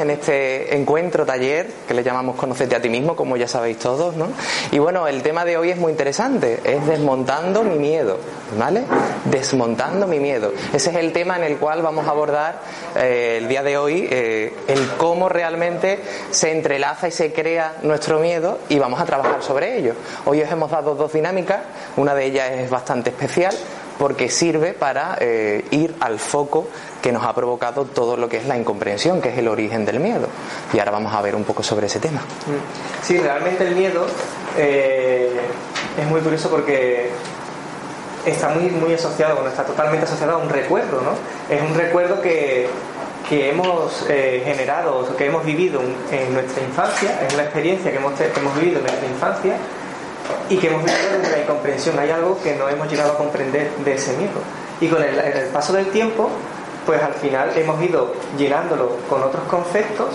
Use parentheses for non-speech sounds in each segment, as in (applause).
en este encuentro, taller, que le llamamos Conocete a ti mismo, como ya sabéis todos, ¿no? Y bueno, el tema de hoy es muy interesante, es desmontando mi miedo, ¿vale? Desmontando mi miedo. Ese es el tema en el cual vamos a abordar eh, el día de hoy, eh, el cómo realmente se entrelaza y se crea nuestro miedo y vamos a trabajar sobre ello. Hoy os hemos dado dos dinámicas, una de ellas es bastante especial porque sirve para eh, ir al foco que nos ha provocado todo lo que es la incomprensión, que es el origen del miedo. Y ahora vamos a ver un poco sobre ese tema. Mm. Sí, realmente el miedo eh, es muy curioso porque está muy, muy asociado, bueno, está totalmente asociado a un recuerdo, ¿no? Es un recuerdo que, que hemos eh, generado, que hemos vivido en nuestra infancia, es una experiencia que hemos, que hemos vivido en nuestra infancia y que hemos vivido desde la incomprensión. Hay algo que no hemos llegado a comprender de ese miedo. Y con el, paso del tiempo, pues al final hemos ido llenándolo con otros conceptos,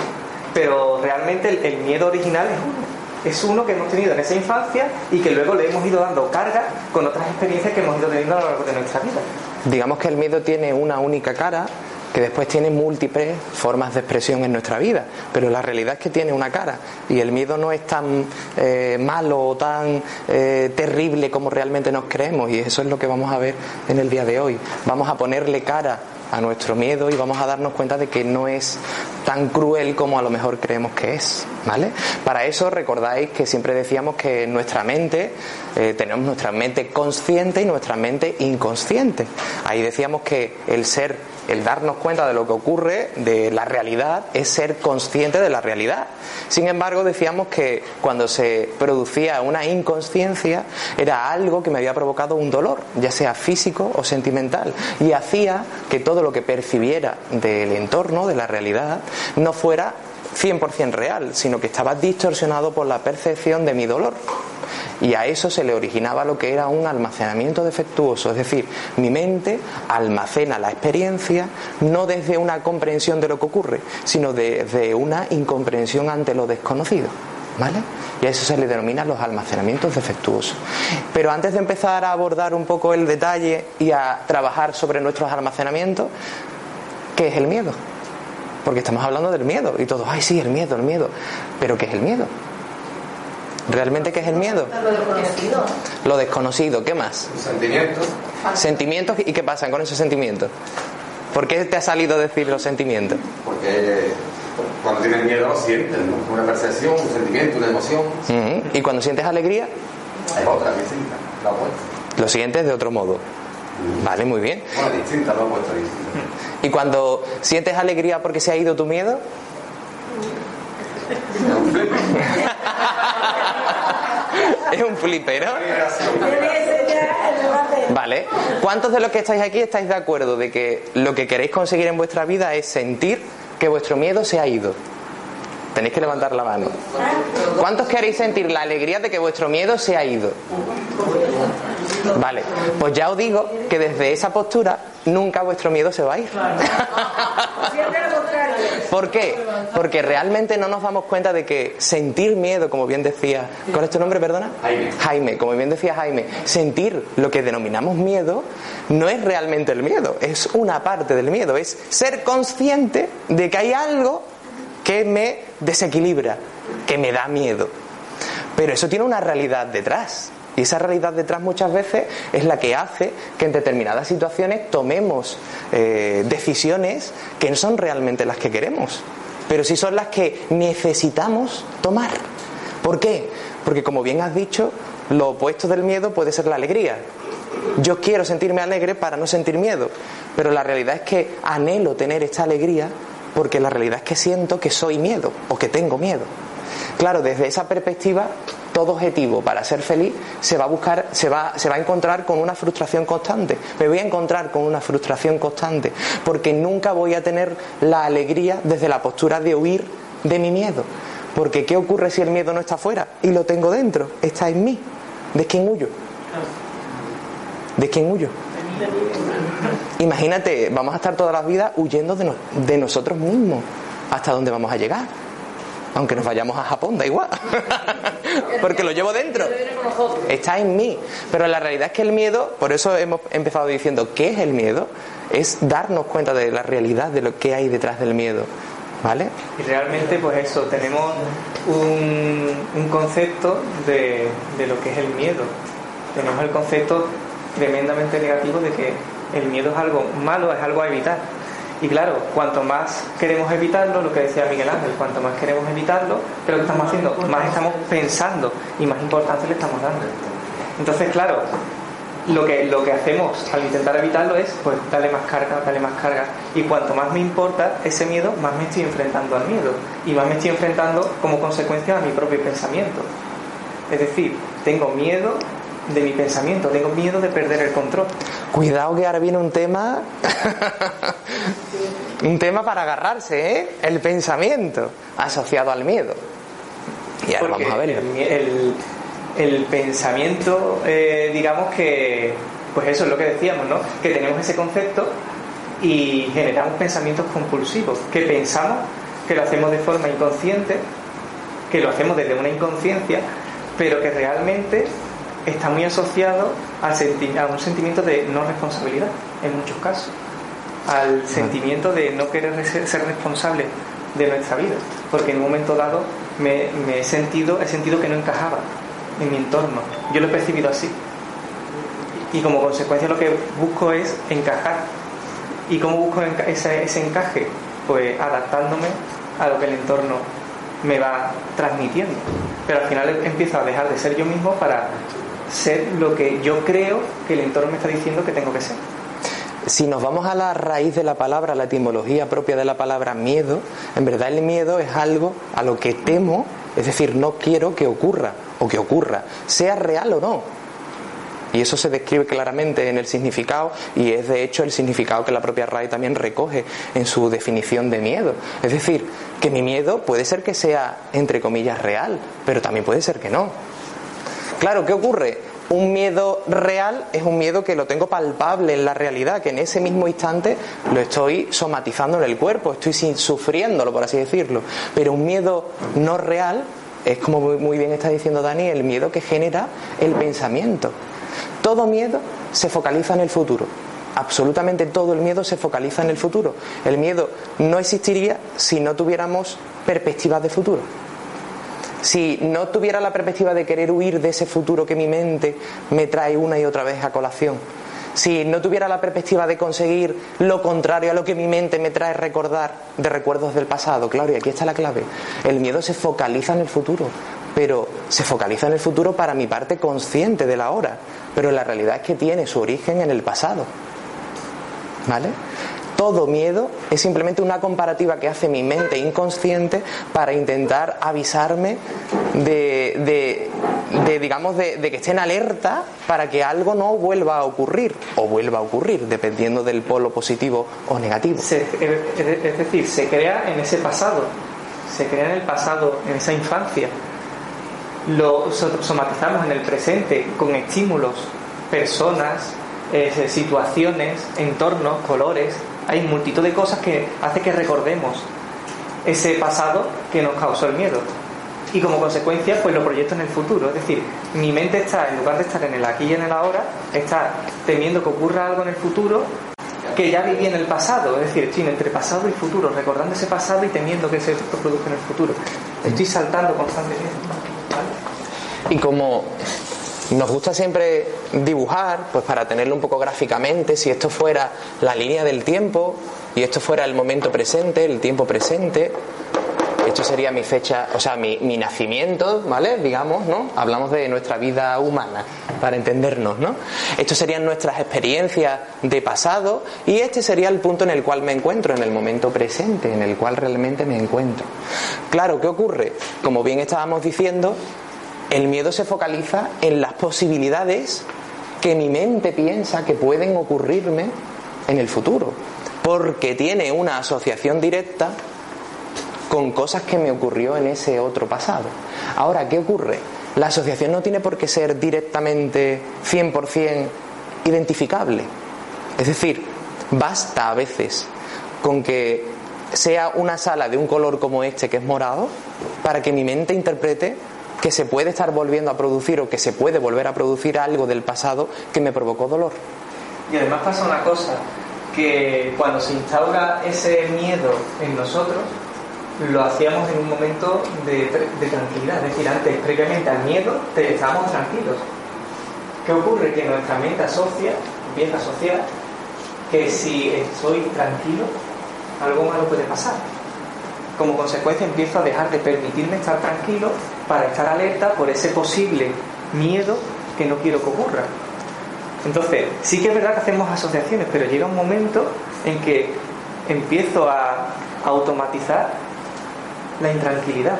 pero realmente el, miedo original es uno. Es uno que hemos tenido en esa infancia y que luego le hemos ido dando carga con otras experiencias que hemos ido teniendo a lo largo de nuestra vida. Digamos que el miedo tiene una única cara que después tiene múltiples formas de expresión en nuestra vida, pero la realidad es que tiene una cara y el miedo no es tan eh, malo o tan eh, terrible como realmente nos creemos y eso es lo que vamos a ver en el día de hoy. Vamos a ponerle cara a nuestro miedo y vamos a darnos cuenta de que no es tan cruel como a lo mejor creemos que es, Para eso recordáis que siempre decíamos que nuestra mente, eh, tenemos nuestra mente consciente y nuestra mente inconsciente. Ahí decíamos que el ser el darnos cuenta de lo que ocurre, de la realidad, es ser consciente de la realidad. Sin embargo, decíamos que cuando se producía una inconsciencia era algo que me había provocado un dolor, ya sea físico o sentimental, y hacía que todo lo que percibiera del entorno, de la realidad, no fuera 100% real, sino que estaba distorsionado por la percepción de mi dolor y a eso se le originaba lo que era un almacenamiento defectuoso, es decir, mi mente almacena la experiencia no desde una comprensión de lo que ocurre, sino desde una incomprensión ante lo desconocido. ¿Vale? Y a eso se le denomina los almacenamientos defectuosos. Pero antes de empezar a abordar un poco el detalle y a trabajar sobre nuestros almacenamientos, ¿qué es el miedo? Porque estamos hablando del miedo y todos, ay, sí, el miedo, el miedo. Pero ¿qué es el miedo? ¿Realmente qué es el miedo? Lo desconocido. Lo desconocido, ¿qué más? Sentimientos. Sentimientos y qué pasa con esos sentimientos. ¿Por qué te ha salido decir los sentimientos? Porque cuando tienes miedo lo sientes, ¿no? Una percepción, un sentimiento, una emoción. ¿Y cuando sientes alegría? Hay otra distinta, la opuesta. Lo sientes de otro modo. Vale, muy bien. Bueno, distinta. ¿Y cuando sientes alegría porque se ha ido tu miedo? es un flipero. Vale. ¿Cuántos de los que estáis aquí estáis de acuerdo de que lo que queréis conseguir en vuestra vida es sentir que vuestro miedo se ha ido? Tenéis que levantar la mano. ¿Cuántos queréis sentir la alegría de que vuestro miedo se ha ido? Vale, pues ya os digo que desde esa postura nunca vuestro miedo se va a ir. (laughs) ¿Por qué? Porque realmente no nos damos cuenta de que sentir miedo, como bien decía, ¿cuál es tu nombre, perdona? Jaime. Jaime, como bien decía Jaime, sentir lo que denominamos miedo no es realmente el miedo, es una parte del miedo, es ser consciente de que hay algo que me desequilibra, que me da miedo. Pero eso tiene una realidad detrás. Y esa realidad detrás muchas veces es la que hace que en determinadas situaciones tomemos eh, decisiones que no son realmente las que queremos, pero sí son las que necesitamos tomar. ¿Por qué? Porque como bien has dicho, lo opuesto del miedo puede ser la alegría. Yo quiero sentirme alegre para no sentir miedo, pero la realidad es que anhelo tener esta alegría porque la realidad es que siento que soy miedo o que tengo miedo. Claro, desde esa perspectiva todo objetivo para ser feliz se va a buscar, se va, se va a encontrar con una frustración constante. Me voy a encontrar con una frustración constante porque nunca voy a tener la alegría desde la postura de huir de mi miedo. Porque ¿qué ocurre si el miedo no está fuera y lo tengo dentro? Está en mí. ¿De quién huyo? ¿De quién huyo? Imagínate, vamos a estar todas las vidas huyendo de nosotros mismos. ¿Hasta dónde vamos a llegar? Aunque nos vayamos a Japón, da igual, (laughs) porque lo llevo dentro, está en mí. Pero la realidad es que el miedo, por eso hemos empezado diciendo, ¿qué es el miedo? Es darnos cuenta de la realidad de lo que hay detrás del miedo. ¿Vale? Y realmente, pues eso, tenemos un, concepto de, de lo que es el miedo. Tenemos el concepto tremendamente negativo de que el miedo es algo malo, es algo a evitar. Y claro, cuanto más queremos evitarlo, lo que decía Miguel Ángel, cuanto más queremos evitarlo, ¿qué es lo que estamos haciendo? Más estamos pensando y más importancia le estamos dando. Entonces, claro, lo que, lo que hacemos al intentar evitarlo es, pues, darle más carga, darle más carga. Y cuanto más me importa ese miedo, más me estoy enfrentando al miedo. Y más me estoy enfrentando como consecuencia a mi propio pensamiento. Es decir, tengo miedo de mi pensamiento, tengo miedo de perder el control. Cuidado que ahora viene un tema, (laughs) un tema para agarrarse, ¿eh? El pensamiento asociado al miedo. Y ahora vamos a ver. El, pensamiento, eh, digamos que, pues eso es lo que decíamos, ¿no? Que tenemos ese concepto y generamos pensamientos compulsivos, que pensamos que lo hacemos de forma inconsciente, que lo hacemos desde una inconsciencia, pero que realmente está muy asociado a un sentimiento de no responsabilidad, en muchos casos, al sentimiento de no querer ser responsable de nuestra vida, porque en un momento dado me, he sentido he sentido que no encajaba en mi entorno, yo lo he percibido así, y como consecuencia lo que busco es encajar, y cómo busco ese, ese encaje, pues adaptándome a lo que el entorno me va transmitiendo. Pero al final empiezo a dejar de ser yo mismo para ser lo que yo creo que el entorno me está diciendo que tengo que ser. Si nos vamos a la raíz de la palabra, la etimología propia de la palabra miedo, en verdad el miedo es algo a lo que temo, es decir, no quiero que ocurra o que ocurra, sea real o no. Y eso se describe claramente en el significado y es de hecho el significado que la propia RAI también recoge en su definición de miedo. Es decir, que mi miedo puede ser que sea, entre comillas, real, pero también puede ser que no. Claro, ¿qué ocurre? Un miedo real es un miedo que lo tengo palpable en la realidad, que en ese mismo instante lo estoy somatizando en el cuerpo, estoy sufriéndolo, por así decirlo. Pero un miedo no real es, como muy bien está diciendo Dani, el miedo que genera el pensamiento. Todo miedo se focaliza en el futuro. Absolutamente todo el miedo se focaliza en el futuro. El miedo no existiría si no tuviéramos perspectivas de futuro si no tuviera la perspectiva de querer huir de ese futuro que mi mente me trae una y otra vez a colación, si no tuviera la perspectiva de conseguir lo contrario a lo que mi mente me trae recordar de recuerdos del pasado, claro, y aquí está la clave, el miedo se focaliza en el futuro, pero se focaliza en el futuro para mi parte consciente de la hora, pero la realidad es que tiene su origen en el pasado. ¿Vale? Todo miedo es simplemente una comparativa que hace mi mente inconsciente para intentar avisarme de, digamos, de, que esté en alerta para que algo no vuelva a ocurrir o vuelva a ocurrir, dependiendo del polo positivo o negativo. es decir, se crea en ese pasado, se crea en el pasado, en esa infancia. Lo somatizamos en el presente con estímulos, personas, eh, situaciones, entornos, colores, hay multitud de cosas que hace que recordemos ese pasado que nos causó el miedo. Y como consecuencia, pues lo proyecto en el futuro. Es decir, mi mente está, en lugar de estar en el aquí y en el ahora, está temiendo que ocurra algo en el futuro que ya viví en el pasado. Es decir, estoy entre pasado y futuro, recordando ese pasado y temiendo que se produzca en el futuro. Estoy saltando constantemente. Y como nos gusta siempre dibujar, pues para tenerlo un poco gráficamente, si esto fuera la línea del tiempo y esto fuera el momento presente, el tiempo presente, esto sería mi fecha, o sea, mi, nacimiento, ¿vale? Digamos, ¿no? Hablamos de nuestra vida humana, para entendernos, ¿no? Esto serían nuestras experiencias de pasado y este sería el punto en el cual me encuentro, en el momento presente, en el cual realmente me encuentro. Claro, ¿qué ocurre? Como bien estábamos diciendo, el miedo se focaliza en las posibilidades que mi mente piensa que pueden ocurrirme en el futuro, porque tiene una asociación directa con cosas que me ocurrió en ese otro pasado. Ahora, ¿qué ocurre? La asociación no tiene por qué ser directamente 100% identificable. Es decir, basta a veces con que sea una sala de un color como este, que es morado, para que mi mente interprete que se puede estar volviendo a producir o que se puede volver a producir algo del pasado que me provocó dolor. Y además pasa una cosa, que cuando se instaura ese miedo en nosotros, lo hacíamos en un momento de, tranquilidad. Es decir, antes, previamente al miedo, estábamos tranquilos. ¿Qué ocurre? Que nuestra mente asocia, empieza a asociar, que si estoy tranquilo, algo malo puede pasar. Como consecuencia empiezo a dejar de permitirme estar tranquilo para estar alerta por ese posible miedo que no quiero que ocurra. Entonces, sí que es verdad que hacemos asociaciones, pero llega un momento en que empiezo a automatizar la intranquilidad.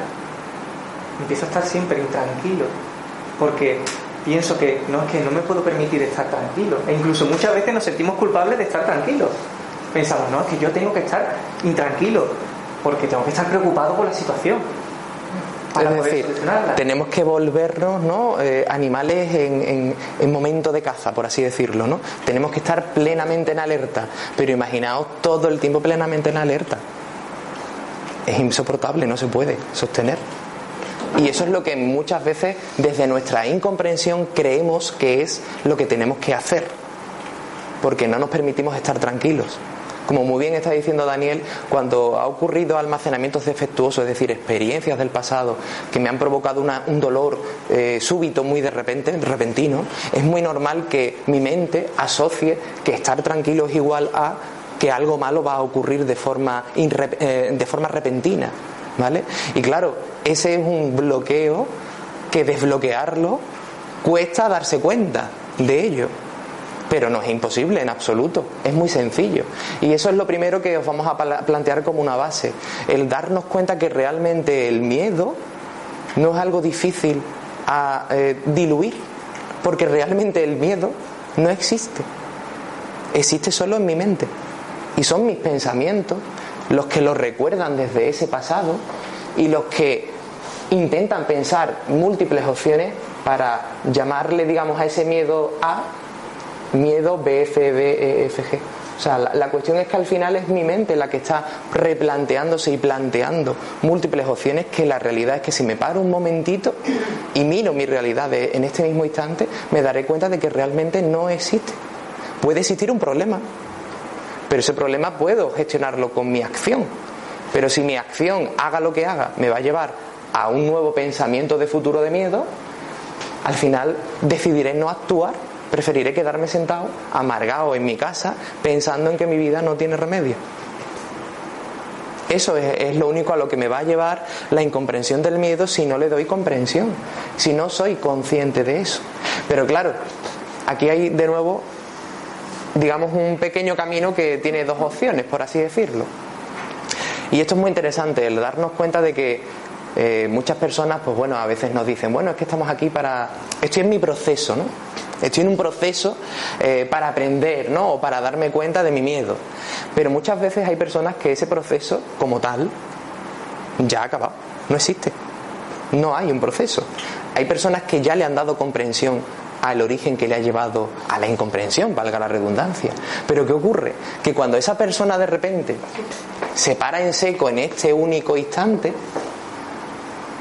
Empiezo a estar siempre intranquilo, porque pienso que no es que no me puedo permitir estar tranquilo. E incluso muchas veces nos sentimos culpables de estar tranquilos. Pensamos, no, es que yo tengo que estar intranquilo, porque tengo que estar preocupado por la situación es decir, tenemos que volvernos ¿no? Eh, animales en, en, momento de caza, por así decirlo. ¿no? Tenemos que estar plenamente en alerta, pero imaginaos todo el tiempo plenamente en alerta. Es insoportable, no se puede sostener. Y eso es lo que muchas veces desde nuestra incomprensión creemos que es lo que tenemos que hacer, porque no nos permitimos estar tranquilos. Como muy bien está diciendo Daniel, cuando ha ocurrido almacenamientos defectuosos, es decir, experiencias del pasado que me han provocado un dolor eh, súbito, muy de repente, repentino, es muy normal que mi mente asocie que estar tranquilo es igual a que algo malo va a ocurrir de forma, eh, de forma repentina. ¿Vale? Y claro, ese es un bloqueo que desbloquearlo cuesta darse cuenta de ello pero no es imposible en absoluto, es muy sencillo. Y eso es lo primero que os vamos a plantear como una base, el darnos cuenta que realmente el miedo no es algo difícil a eh, diluir, porque realmente el miedo no existe, existe solo en mi mente. Y son mis pensamientos los que lo recuerdan desde ese pasado y los que intentan pensar múltiples opciones para llamarle, digamos, a ese miedo A miedo B, C, D, E. O sea, la, cuestión es que al final es mi mente la que está replanteándose y planteando múltiples opciones que la realidad es que si me paro un momentito y miro mi realidad en este mismo instante, me daré cuenta de que realmente no existe. Puede existir un problema, pero ese problema puedo gestionarlo con mi acción. Pero si mi acción, haga lo que haga, me va a llevar a un nuevo pensamiento de futuro de miedo, al final decidiré no actuar preferiré quedarme sentado, amargado en mi casa, pensando en que mi vida no tiene remedio. Eso es, lo único a lo que me va a llevar la incomprensión del miedo si no le doy comprensión, si no soy consciente de eso. Pero claro, aquí hay de nuevo, digamos, un pequeño camino que tiene dos opciones, por así decirlo. Y esto es muy interesante, el darnos cuenta de que eh, muchas personas, pues bueno, a veces nos dicen, bueno, es que estamos aquí para... Estoy en mi proceso, ¿no? Estoy en un proceso eh, para aprender, ¿no? O para darme cuenta de mi miedo. Pero muchas veces hay personas que ese proceso, como tal, ya ha acabado. No existe. No hay un proceso. Hay personas que ya le han dado comprensión al origen que le ha llevado a la incomprensión, valga la redundancia. Pero ¿qué ocurre? Que cuando esa persona de repente se para en seco en este único instante,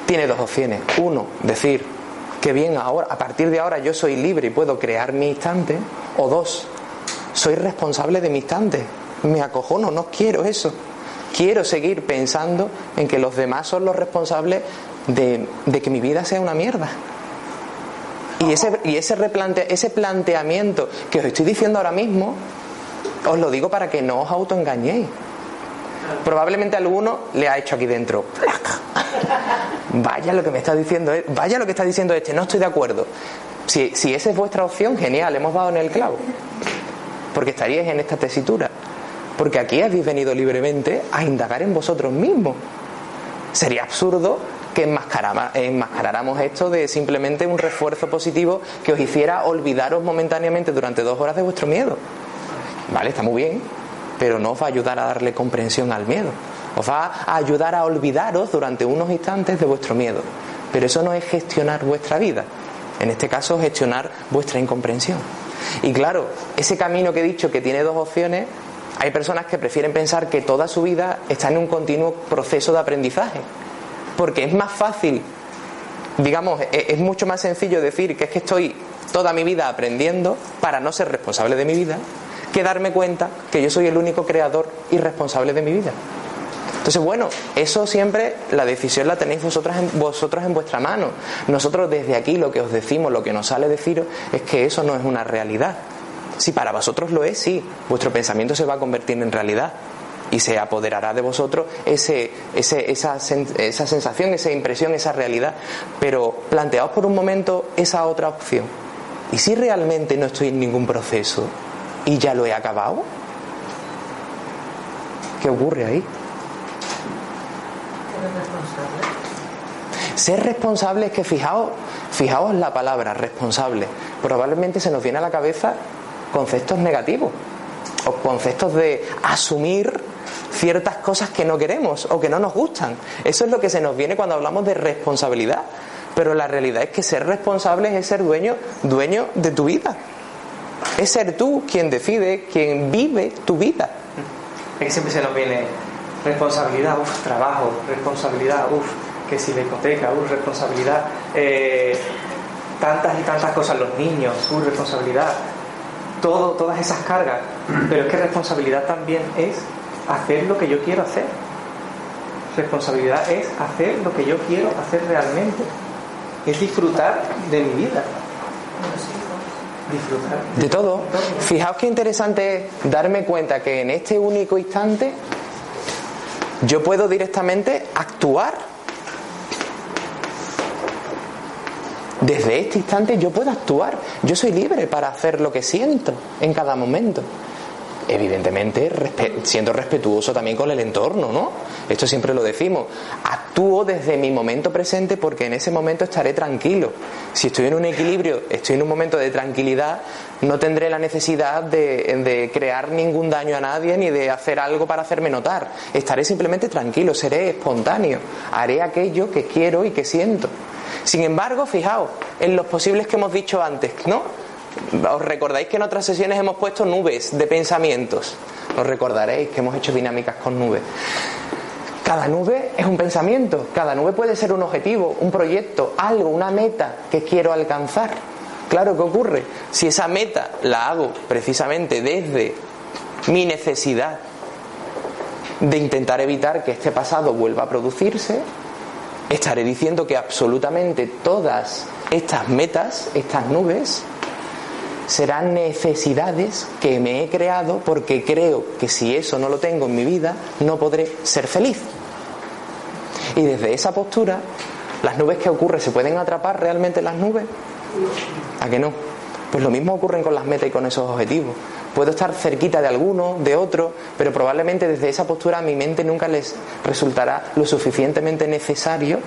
tiene dos opciones. Uno, decir, que bien, ahora, a partir de ahora yo soy libre y puedo crear mi instante. O dos, soy responsable de mi instante. Me acojono, no quiero eso. Quiero seguir pensando en que los demás son los responsables de, que mi vida sea una mierda. Y ese, y ese, ese planteamiento que os estoy diciendo ahora mismo, os lo digo para que no os autoengañéis. Probablemente alguno le ha hecho aquí dentro. Vaya lo que me está diciendo, e-, vaya lo que está diciendo este, no estoy de acuerdo. Si, si esa es vuestra opción, genial, hemos dado en el clavo. Porque estaríais en esta tesitura. Porque aquí habéis venido libremente a indagar en vosotros mismos. Sería absurdo que enmascaráramos esto de simplemente un refuerzo positivo que os hiciera olvidaros momentáneamente durante dos horas de vuestro miedo. Vale, está muy bien, pero no os va a ayudar a darle comprensión al miedo. Os va a ayudar a olvidaros durante unos instantes de vuestro miedo. Pero eso no es gestionar vuestra vida. En este caso, gestionar vuestra incomprensión. Y claro, ese camino que he dicho que tiene dos opciones, Hay personas que prefieren pensar que toda su vida está en un continuo proceso de aprendizaje, porque es más fácil, digamos, e-, es mucho más sencillo decir que es que estoy toda mi vida aprendiendo para no ser responsable de mi vida, que darme cuenta que yo soy el único creador y responsable de mi vida. Entonces, bueno, eso siempre, la decisión la tenéis vosotras en, vosotros en vuestra mano. Nosotros desde aquí lo que os decimos, lo que nos sale deciros, es que eso no es una realidad. Si para vosotros lo es, sí, vuestro pensamiento se va a convertir en realidad y se apoderará de vosotros ese, ese, esa, esa sensación, esa impresión, esa realidad. Pero planteaos por un momento esa otra opción. ¿Y si realmente no estoy en ningún proceso y ya lo he acabado? ¿Qué ocurre ahí? Ser responsable es que fijaos, fijaos la palabra responsable. Probablemente se nos viene a la cabeza conceptos negativos o conceptos de asumir ciertas cosas que no queremos o que no nos gustan. Eso es lo que se nos viene cuando hablamos de responsabilidad. Pero la realidad es que ser responsable es ser dueño, dueño de tu vida. Es ser tú quien decide, quien vive tu vida. Es que siempre se nos viene responsabilidad, uff, trabajo, responsabilidad, uff, que si la hipoteca, uff, responsabilidad, eh, tantas y tantas cosas, los niños, uff, responsabilidad, todo, todas esas cargas. Pero es que responsabilidad también es hacer lo que yo quiero hacer. Responsabilidad es hacer lo que yo quiero hacer realmente. Es disfrutar de mi vida. Disfrutar. De todo. Fijaos qué interesante es darme cuenta que en este único instante yo puedo directamente actuar. Desde este instante yo puedo actuar. Yo soy libre para hacer lo que siento en cada momento evidentemente siendo respetuoso también con el entorno, ¿no? Esto siempre lo decimos. Actúo desde mi momento presente porque en ese momento estaré tranquilo. Si estoy en un equilibrio, estoy en un momento de tranquilidad, no tendré la necesidad de, crear ningún daño a nadie ni de hacer algo para hacerme notar. Estaré simplemente tranquilo, seré espontáneo, haré aquello que quiero y que siento. Sin embargo, fijaos en los posibles que hemos dicho antes, ¿no? Os recordáis que en otras sesiones hemos puesto nubes de pensamientos. Os recordaréis que hemos hecho dinámicas con nubes. Cada nube es un pensamiento, cada nube puede ser un objetivo, un proyecto, algo, una meta que quiero alcanzar. Claro que ocurre. Si esa meta la hago precisamente desde mi necesidad de intentar evitar que este pasado vuelva a producirse, estaré diciendo que absolutamente todas estas metas, estas nubes, serán necesidades que me he creado porque creo que si eso no lo tengo en mi vida no podré ser feliz. Y desde esa postura, las nubes que ocurren, ¿se pueden atrapar realmente las nubes? ¿A que no? Pues lo mismo ocurre con las metas y con esos objetivos. Puedo estar cerquita de alguno, de otro, pero probablemente desde esa postura mi mente nunca les resultará lo suficientemente necesario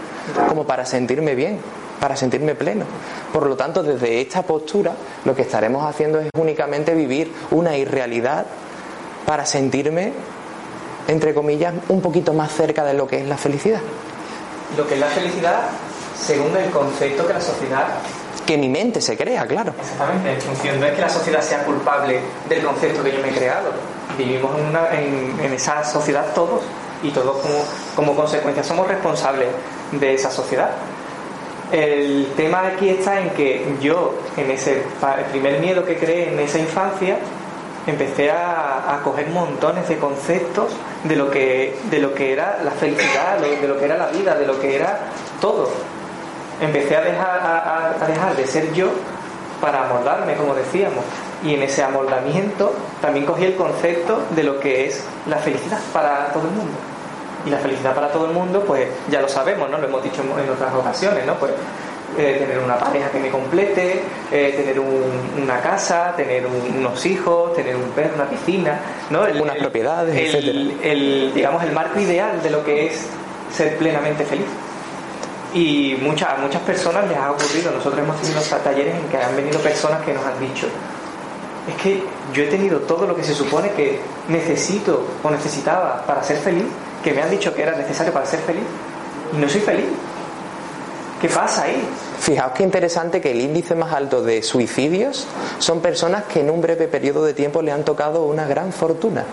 como para sentirme bien para sentirme pleno. Por lo tanto, desde esta postura lo que estaremos haciendo es únicamente vivir una irrealidad para sentirme, entre comillas, un poquito más cerca de lo que es la felicidad. Lo que es la felicidad según el concepto que la sociedad... Que mi mente se crea, claro. Exactamente, en función, no es que la sociedad sea culpable del concepto que yo me he creado. Vivimos en, en, esa sociedad todos y todos como, consecuencia somos responsables de esa sociedad. El tema aquí está en que yo, en ese primer miedo que creé en esa infancia, empecé a, coger montones de conceptos de lo que, de lo que era la felicidad, de lo que era la vida, de lo que era todo. Empecé a dejar, a dejar de ser yo para amoldarme, como decíamos. Y en ese amoldamiento también cogí el concepto de lo que es la felicidad para todo el mundo. Y la felicidad para todo el mundo, pues ya lo sabemos, ¿no? Lo hemos dicho en otras ocasiones, ¿no? Pues eh, tener una pareja que me complete, eh, tener una casa, tener unos hijos, tener un perro, una piscina, ¿no? Unas propiedades, el, el, digamos, el marco ideal de lo que es ser plenamente feliz. Y muchas, a muchas personas les ha ocurrido, nosotros hemos tenido talleres en que han venido personas que nos han dicho, es que yo he tenido todo lo que se supone que necesito o necesitaba para ser feliz, que me han dicho que era necesario para ser feliz y no soy feliz. ¿Qué pasa ahí? Fijaos qué interesante que el índice más alto de suicidios son personas que en un breve periodo de tiempo le han tocado una gran fortuna.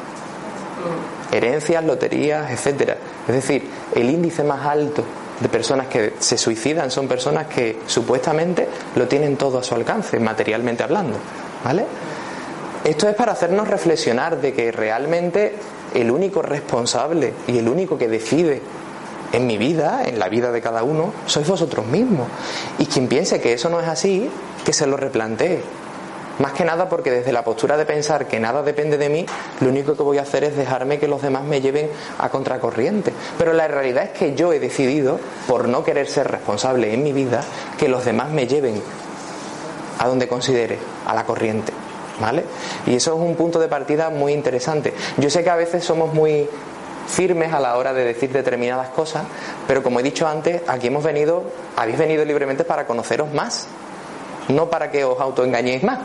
Herencias, loterías, etcétera. Es decir, el índice más alto de personas que se suicidan son personas que supuestamente lo tienen todo a su alcance, materialmente hablando. ¿Vale? Esto es para hacernos reflexionar de que realmente el único responsable y el único que decide en mi vida, en la vida de cada uno, sois vosotros mismos. Y quien piense que eso no es así, que se lo replantee. Más que nada porque desde la postura de pensar que nada depende de mí, lo único que voy a hacer es dejarme que los demás me lleven a contracorriente. Pero la realidad es que yo he decidido, por no querer ser responsable en mi vida, que los demás me lleven a donde considere, a la corriente. ¿Vale? Y eso es un punto de partida muy interesante. Yo sé que a veces somos muy firmes a la hora de decir determinadas cosas, pero como he dicho antes, aquí hemos venido, habéis venido libremente para conoceros más, no para que os autoengañéis más.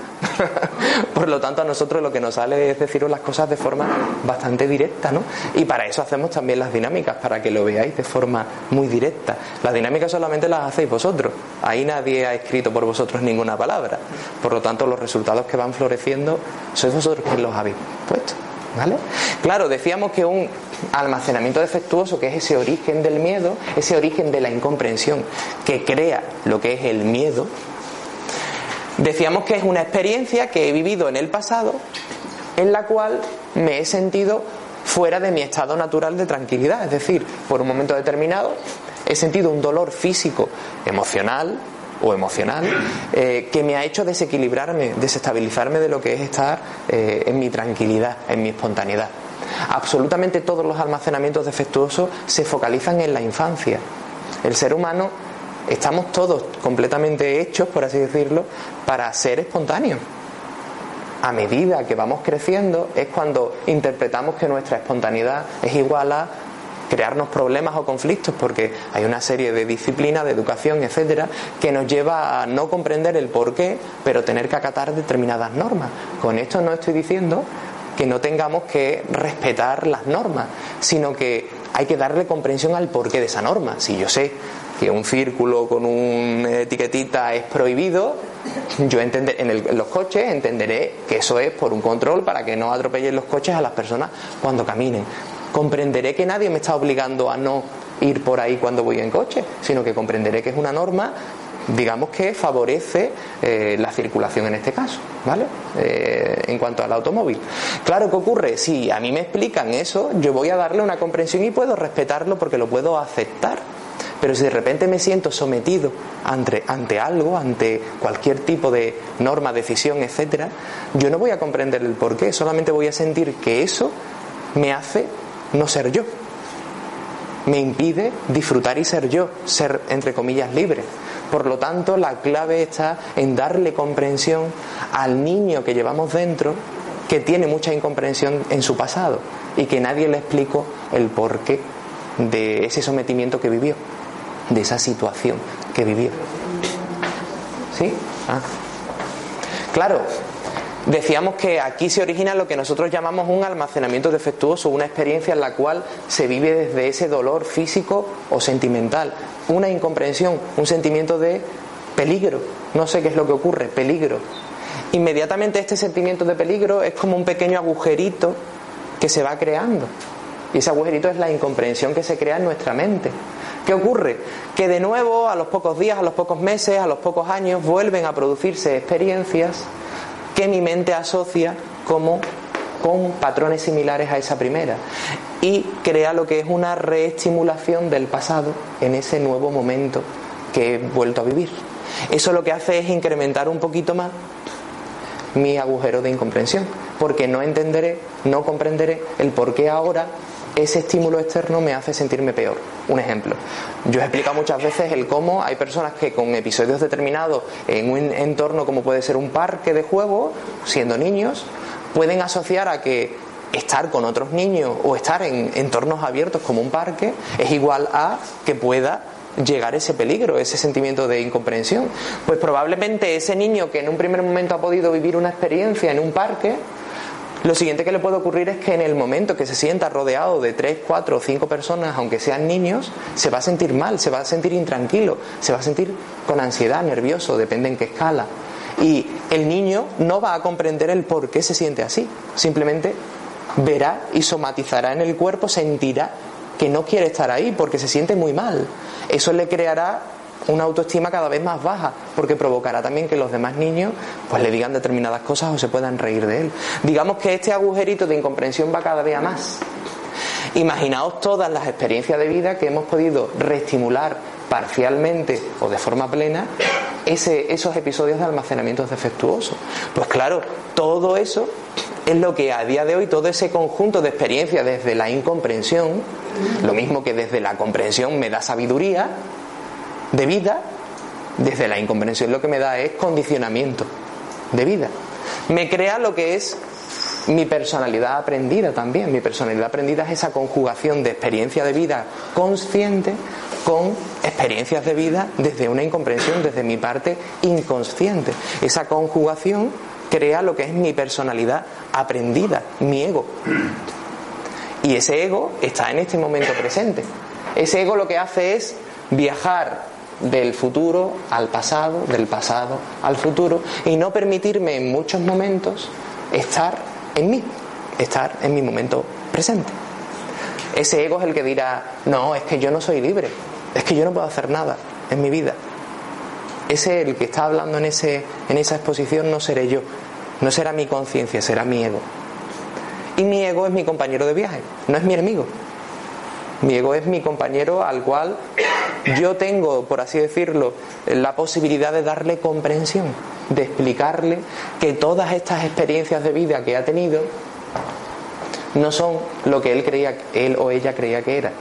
(laughs) Por lo tanto, a nosotros lo que nos sale es deciros las cosas de forma bastante directa, ¿no? Y para eso hacemos también las dinámicas, para que lo veáis de forma muy directa. Las dinámicas solamente las hacéis vosotros. Ahí nadie ha escrito por vosotros ninguna palabra. Por lo tanto, los resultados que van floreciendo sois vosotros quienes los habéis puesto. ¿Vale? Claro, decíamos que un almacenamiento defectuoso, que es ese origen del miedo, ese origen de la incomprensión que crea lo que es el miedo, Decíamos que es una experiencia que he vivido en el pasado en la cual me he sentido fuera de mi estado natural de tranquilidad, es decir, por un momento determinado he sentido un dolor físico, emocional o emocional eh, que me ha hecho desequilibrarme, desestabilizarme de lo que es estar eh, en mi tranquilidad, en mi espontaneidad. Absolutamente todos los almacenamientos defectuosos se focalizan en la infancia. El ser humano estamos todos completamente hechos, por así decirlo, para ser espontáneos. A medida que vamos creciendo es cuando interpretamos que nuestra espontaneidad es igual a crearnos problemas o conflictos porque hay una serie de disciplinas, de educación, etcétera, que nos lleva a no comprender el por qué, pero tener que acatar determinadas normas. Con esto no estoy diciendo que no tengamos que respetar las normas, sino que hay que darle comprensión al porqué de esa norma. Si yo sé que un círculo con una etiquetita es prohibido, yo entender, en, los coches entenderé que eso es por un control para que no atropellen los coches a las personas cuando caminen. Comprenderé que nadie me está obligando a no ir por ahí cuando voy en coche, sino que comprenderé que es una norma digamos que favorece eh, la circulación en este caso, ¿vale? Eh, en cuanto al automóvil. Claro, ¿qué ocurre? Si a mí me explican eso, yo voy a darle una comprensión y puedo respetarlo porque lo puedo aceptar. Pero si de repente me siento sometido ante, ante algo, ante cualquier tipo de norma, decisión, etcétera, yo no voy a comprender el porqué, solamente voy a sentir que eso me hace no ser yo. Me impide disfrutar y ser yo, ser entre comillas libre. Por lo tanto, la clave está en darle comprensión al niño que llevamos dentro, que tiene mucha incomprensión en su pasado y que nadie le explicó el porqué de ese sometimiento que vivió de esa situación que vivió. ¿Sí? Ah. Claro, decíamos que aquí se origina lo que nosotros llamamos un almacenamiento defectuoso, una experiencia en la cual se vive desde ese dolor físico o sentimental, una incomprensión, un sentimiento de peligro. No sé qué es lo que ocurre, peligro. Inmediatamente este sentimiento de peligro es como un pequeño agujerito que se va creando. Y ese agujerito es la incomprensión que se crea en nuestra mente. ¿Qué ocurre? Que de nuevo, a los pocos días, a los pocos meses, a los pocos años, vuelven a producirse experiencias que mi mente asocia como con patrones similares a esa primera y crea lo que es una reestimulación del pasado en ese nuevo momento que he vuelto a vivir. Eso lo que hace es incrementar un poquito más mi agujero de incomprensión, porque no entenderé, no comprenderé el por qué ahora ese estímulo externo me hace sentirme peor. Un ejemplo. Yo he explicado muchas veces el cómo hay personas que con episodios determinados en un entorno como puede ser un parque de juego, siendo niños, pueden asociar a que estar con otros niños o estar en entornos abiertos como un parque es igual a que pueda llegar ese peligro, ese sentimiento de incomprensión. Pues probablemente ese niño que en un primer momento ha podido vivir una experiencia en un parque, lo siguiente que le puede ocurrir es que en el momento que se sienta rodeado de tres, cuatro o cinco personas, aunque sean niños, se va a sentir mal, se va a sentir intranquilo, se va a sentir con ansiedad, nervioso, depende en qué escala. Y el niño no va a comprender el por qué se siente así, simplemente verá y somatizará en el cuerpo, sentirá que no quiere estar ahí porque se siente muy mal. Eso le creará una autoestima cada vez más baja, porque provocará también que los demás niños pues le digan determinadas cosas o se puedan reír de él. Digamos que este agujerito de incomprensión va cada vez a más. Imaginaos todas las experiencias de vida que hemos podido reestimular parcialmente o de forma plena ese, esos episodios de almacenamiento defectuoso. Pues claro, todo eso es lo que a día de hoy, todo ese conjunto de experiencias desde la incomprensión, lo mismo que desde la comprensión me da sabiduría, de vida, desde la incomprensión lo que me da es condicionamiento de vida. Me crea lo que es mi personalidad aprendida también. Mi personalidad aprendida es esa conjugación de experiencia de vida consciente con experiencias de vida desde una incomprensión, desde mi parte inconsciente. Esa conjugación crea lo que es mi personalidad aprendida, mi ego. Y ese ego está en este momento presente. Ese ego lo que hace es viajar del futuro al pasado, del pasado al futuro, y no permitirme en muchos momentos estar en mí, estar en mi momento presente. Ese ego es el que dirá, no, es que yo no soy libre, es que yo no puedo hacer nada en mi vida. Ese el que está hablando en, ese, en esa exposición no seré yo, no será mi conciencia, será mi ego. Y mi ego es mi compañero de viaje, no es mi enemigo. Mi ego es mi compañero al cual yo tengo, por así decirlo, la posibilidad de darle comprensión, de explicarle que todas estas experiencias de vida que ha tenido no son lo que él creía, él o ella creía que era.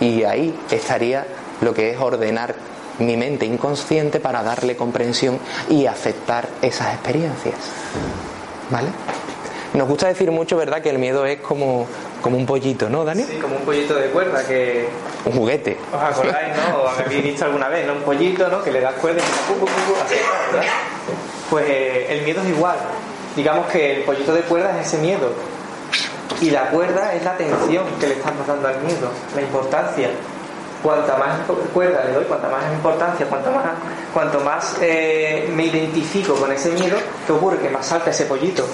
Y ahí estaría lo que es ordenar mi mente inconsciente para darle comprensión y aceptar esas experiencias. ¿Vale? Nos gusta decir mucho, ¿verdad?, que el miedo es como, como un pollito, ¿no, Dani? Sí, como un pollito de cuerda que... Un juguete. ¿Os acordáis, no? ¿O habéis visto alguna vez, ¿no? Un pollito, ¿no? Que le das cuerda y pu, pu, pu, así, ¿verdad? Pues eh, el miedo es igual. Digamos que el pollito de cuerda es ese miedo. Y la cuerda es la atención que le estamos dando al miedo, la importancia cuanta más cuerda le doy, cuanta más importancia, cuanto más, cuanto más eh, me identifico con ese miedo, ¿qué ocurre? Que más salta ese pollito,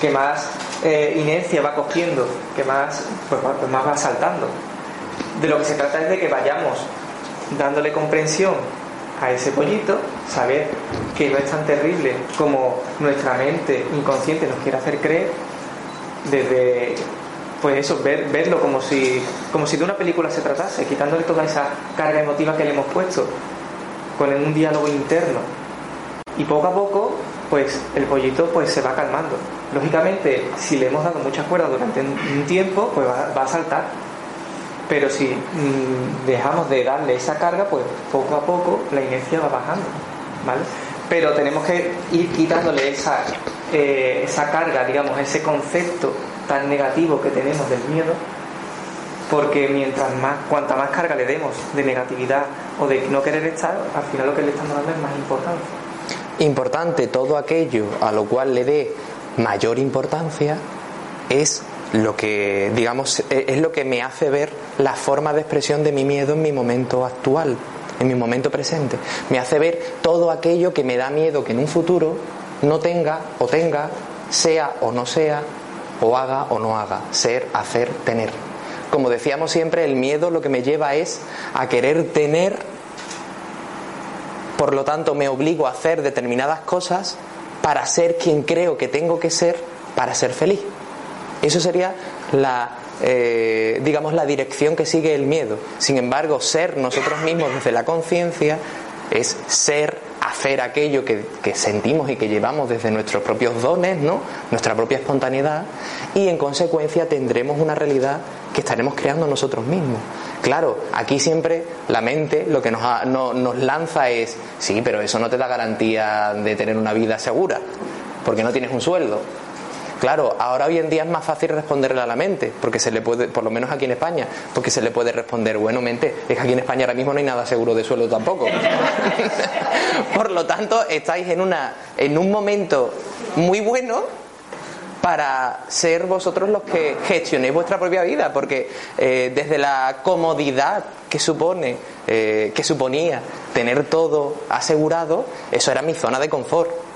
que más eh, inercia va cogiendo, que más, pues, pues, más va saltando. De lo que se trata es de que vayamos dándole comprensión a ese pollito, saber que no es tan terrible como nuestra mente inconsciente nos quiere hacer creer, desde pues eso, ver, verlo como si, como si de una película se tratase, quitándole toda esa carga emotiva que le hemos puesto, con un diálogo interno. Y poco a poco, pues el pollito pues se va calmando. Lógicamente, si le hemos dado muchas cuerdas durante un tiempo, pues va, a saltar. Pero si mm, dejamos de darle esa carga, pues poco a poco la inercia va bajando. ¿Vale? Pero tenemos que ir quitándole esa, eh, esa carga, digamos, ese concepto tan negativo que tenemos del miedo, porque mientras más, cuanta más carga le demos de negatividad o de no querer estar, al final lo que le estamos dando es más importancia. Importante, todo aquello a lo cual le dé mayor importancia es lo que, digamos, e, es lo que me hace ver la forma de expresión de mi miedo en mi momento actual, en mi momento presente. Me hace ver todo aquello que me da miedo que en un futuro no tenga o tenga, sea o no sea, o haga o no haga, ser, hacer, tener. Como decíamos siempre, el miedo lo que me lleva es a querer tener, por lo tanto me obligo a hacer determinadas cosas para ser quien creo que tengo que ser para ser feliz. Eso sería la, eh, digamos, la dirección que sigue el miedo. Sin embargo, ser nosotros mismos desde la conciencia es ser hacer aquello que, sentimos y que llevamos desde nuestros propios dones, ¿no? nuestra propia espontaneidad, y en consecuencia tendremos una realidad que estaremos creando nosotros mismos. Claro, aquí siempre la mente lo que nos, nos lanza es, sí, pero eso no te da garantía de tener una vida segura, porque no tienes un sueldo, Claro, ahora hoy en día es más fácil responderle a la mente, porque se le puede, por lo menos aquí en España, porque se le puede responder, bueno, mente, es que aquí en España ahora mismo no hay nada seguro de sueldo tampoco. (laughs) por lo tanto, estáis en una, en un momento muy bueno para ser vosotros los que gestionéis vuestra propia vida, porque eh, desde la comodidad que supone, eh, que suponía tener todo asegurado, eso era mi zona de confort.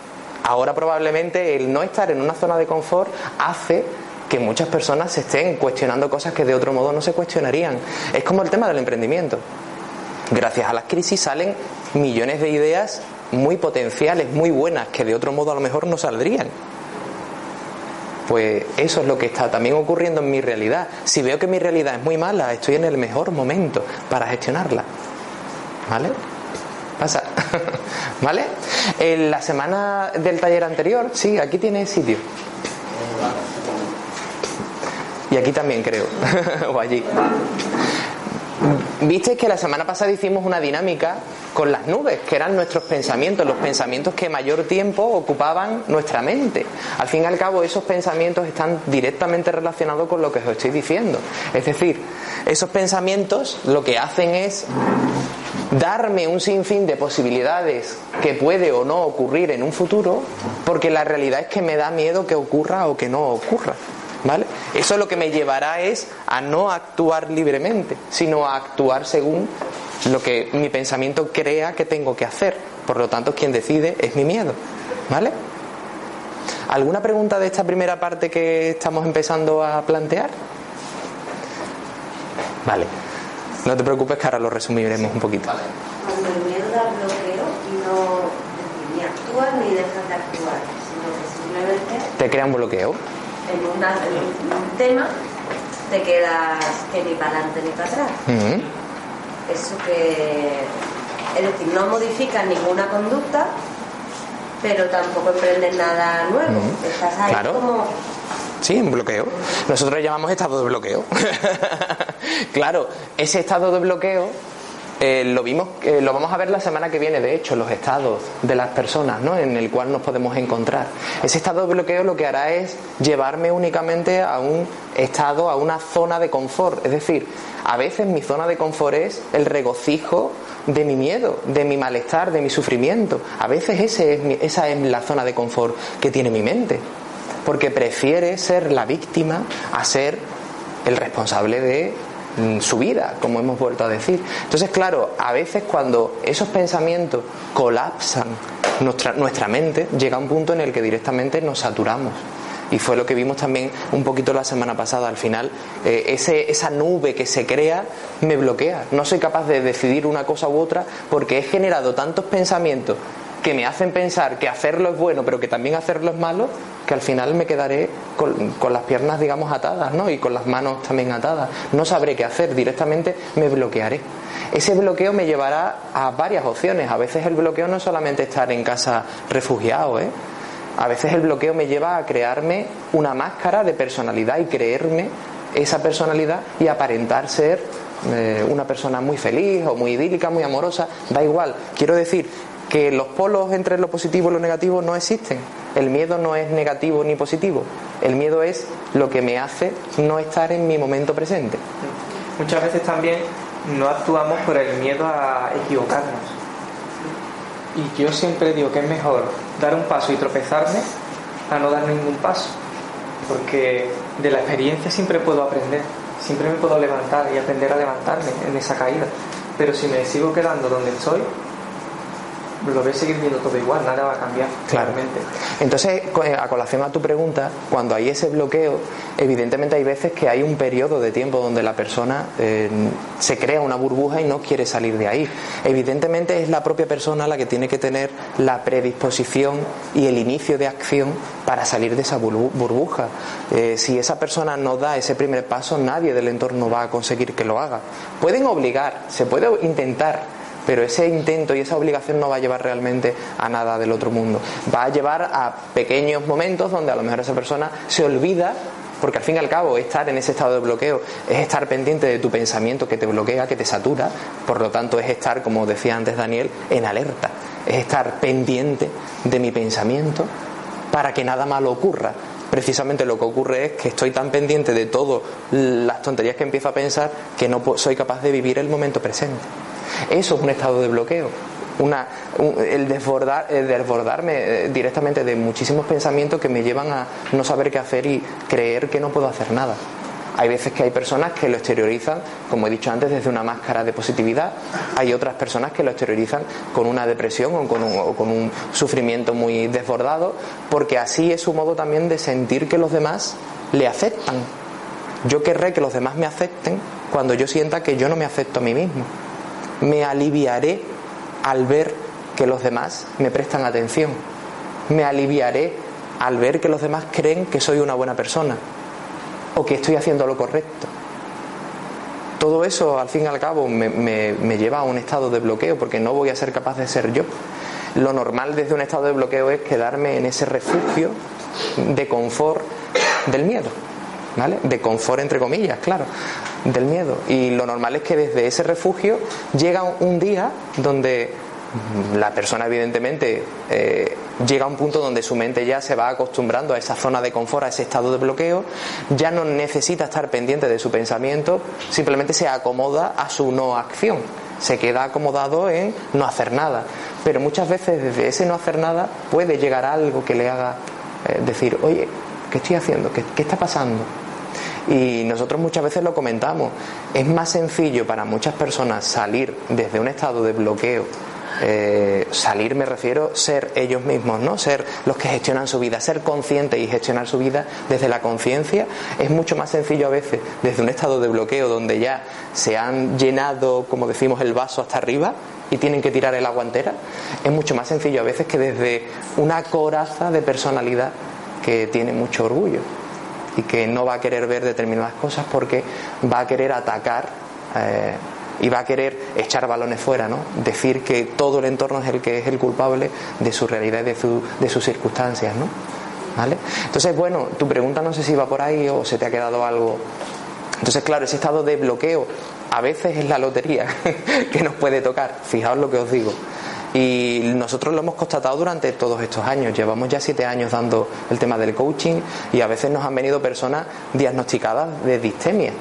Ahora probablemente el no estar en una zona de confort hace que muchas personas se estén cuestionando cosas que de otro modo no se cuestionarían. Es como el tema del emprendimiento. Gracias a las crisis salen millones de ideas muy potenciales, muy buenas, que de otro modo a lo mejor no saldrían. Pues eso es lo que está también ocurriendo en mi realidad. Si veo que mi realidad es muy mala, estoy en el mejor momento para gestionarla. ¿Vale? (laughs) ¿Vale? En la semana del taller anterior, sí, aquí tiene sitio. Y aquí también creo. (laughs) o allí. Viste que la semana pasada hicimos una dinámica con las nubes, que eran nuestros pensamientos, los pensamientos que mayor tiempo ocupaban nuestra mente. Al fin y al cabo, esos pensamientos están directamente relacionados con lo que os estoy diciendo. Es decir, esos pensamientos lo que hacen es darme un sinfín de posibilidades que puede o no ocurrir en un futuro, porque la realidad es que me da miedo que ocurra o que no ocurra. ¿Vale? Eso lo que me llevará es a no actuar libremente, sino a actuar según lo que mi pensamiento crea que tengo que hacer. Por lo tanto, quien decide es mi miedo. ¿Vale? ¿Alguna pregunta de esta primera parte que estamos empezando a plantear? Vale. No te preocupes que ahora lo resumiremos un poquito. Cuando el miedo da bloqueo, no ni actúas ni dejas de actuar, sino que simplemente... ¿Te crea un bloqueo? en, un tema te quedas que ni para adelante ni para atrás. Eso que, es decir, no modificas ninguna conducta, pero tampoco emprendes nada nuevo. Estás ahí como Sí, un bloqueo. Nosotros llamamos estado de bloqueo. (laughs) claro, ese estado de bloqueo eh, lo vimos, eh, lo vamos a ver la semana que viene, de hecho, los estados de las personas, ¿no? En el cual nos podemos encontrar. Ese estado de bloqueo lo que hará es llevarme únicamente a un estado, a una zona de confort. Es decir, a veces mi zona de confort es el regocijo de mi miedo, de mi malestar, de mi sufrimiento. A veces ese es esa es la zona de confort que tiene mi mente. Porque prefiere ser la víctima a ser el responsable de su vida, como hemos vuelto a decir. Entonces, claro, a veces cuando esos pensamientos colapsan nuestra, nuestra mente, llega un punto en el que directamente nos saturamos. Y fue lo que vimos también un poquito la semana pasada. Al final, eh, ese, esa nube que se crea me bloquea. No soy capaz de decidir una cosa u otra porque he generado tantos pensamientos que me hacen pensar que hacerlo es bueno, pero que también hacerlo es malo, que al final me quedaré con, las piernas, digamos, atadas, ¿no? Y con las manos también atadas. No sabré qué hacer, directamente me bloquearé. Ese bloqueo me llevará a varias opciones. A veces el bloqueo no es solamente estar en casa refugiado, ¿eh? A veces el bloqueo me lleva a crearme una máscara de personalidad y creerme esa personalidad y aparentar ser eh, una persona muy feliz o muy idílica, muy amorosa, da igual. Quiero decir que los polos entre lo positivo y lo negativo no existen. El miedo no es negativo ni positivo. El miedo es lo que me hace no estar en mi momento presente. Muchas veces también no actuamos por el miedo a equivocarnos. Y yo siempre digo que es mejor dar un paso y tropezarme a no dar ningún paso. Porque de la experiencia siempre puedo aprender, siempre me puedo levantar y aprender a levantarme en esa caída. Pero si me sigo quedando donde estoy, lo ves seguir viendo todo igual, nada va a cambiar. Claramente. Entonces, eh, a colación a tu pregunta, cuando hay ese bloqueo, evidentemente hay veces que hay un periodo de tiempo donde la persona eh, se crea una burbuja y no quiere salir de ahí. Evidentemente es la propia persona la que tiene que tener la predisposición y el inicio de acción para salir de esa burbuja. Eh, si esa persona no da ese primer paso, nadie del entorno va a conseguir que lo haga. Pueden obligar, se puede intentar pero ese intento y esa obligación no va a llevar realmente a nada del otro mundo. Va a llevar a pequeños momentos donde a lo mejor esa persona se olvida porque al fin y al cabo estar en ese estado de bloqueo es estar pendiente de tu pensamiento que te bloquea, que te satura, por lo tanto es estar, como decía antes Daniel, en alerta, es estar pendiente de mi pensamiento para que nada malo ocurra. Precisamente lo que ocurre es que estoy tan pendiente de todas las tonterías que empiezo a pensar que no soy capaz de vivir el momento presente. Eso es un estado de bloqueo. Una, el, desbordar, desbordarme eh, directamente de muchísimos pensamientos que me llevan a no saber qué hacer y creer que no puedo hacer nada. Hay veces que hay personas que lo exteriorizan, como he dicho antes, desde una máscara de positividad. Hay otras personas que lo exteriorizan con una depresión o con un, o con un sufrimiento muy desbordado, porque así es su modo también de sentir que los demás le aceptan. Yo querré que los demás me acepten cuando yo sienta que yo no me acepto a mí mismo. Me aliviaré al ver que los demás me prestan atención. Me aliviaré al ver que los demás creen que soy una buena persona o que estoy haciendo lo correcto. Todo eso, al fin y al cabo, me, lleva a un estado de bloqueo porque no voy a ser capaz de ser yo. Lo normal desde un estado de bloqueo es quedarme en ese refugio de confort del miedo. ¿Vale? De confort entre comillas, claro, del miedo. Y lo normal es que desde ese refugio llega un día donde la persona evidentemente eh, llega a un punto donde su mente ya se va acostumbrando a esa zona de confort, a ese estado de bloqueo, ya no necesita estar pendiente de su pensamiento, simplemente se acomoda a su no acción, se queda acomodado en no hacer nada. Pero muchas veces desde ese no hacer nada puede llegar algo que le haga eh, decir, oye, ¿qué estoy haciendo? ¿Qué, ¿Qué está pasando? Y nosotros muchas veces lo comentamos, es más sencillo para muchas personas salir desde un estado de bloqueo eh, salir me refiero ser ellos mismos, ¿no? Ser los que gestionan su vida, ser conscientes y gestionar su vida desde la conciencia es mucho más sencillo a veces desde un estado de bloqueo donde ya se han llenado, como decimos, el vaso hasta arriba y tienen que tirar el agua entera. Es mucho más sencillo a veces que desde una coraza de personalidad que tiene mucho orgullo y que no va a querer ver determinadas cosas porque va a querer atacar eh, y va a querer echar balones fuera, ¿no? Decir que todo el entorno es el que es el culpable de su realidad y de, de sus circunstancias, ¿no? ¿Vale? Entonces, bueno, tu pregunta no sé si va por ahí o se te ha quedado algo. Entonces, claro, ese estado de bloqueo a veces es la lotería (laughs) que nos puede tocar. Fijaos lo que os digo. Y nosotros lo hemos constatado durante todos estos años. Llevamos ya siete años dando el tema del coaching y a veces nos han venido personas diagnosticadas de distemia.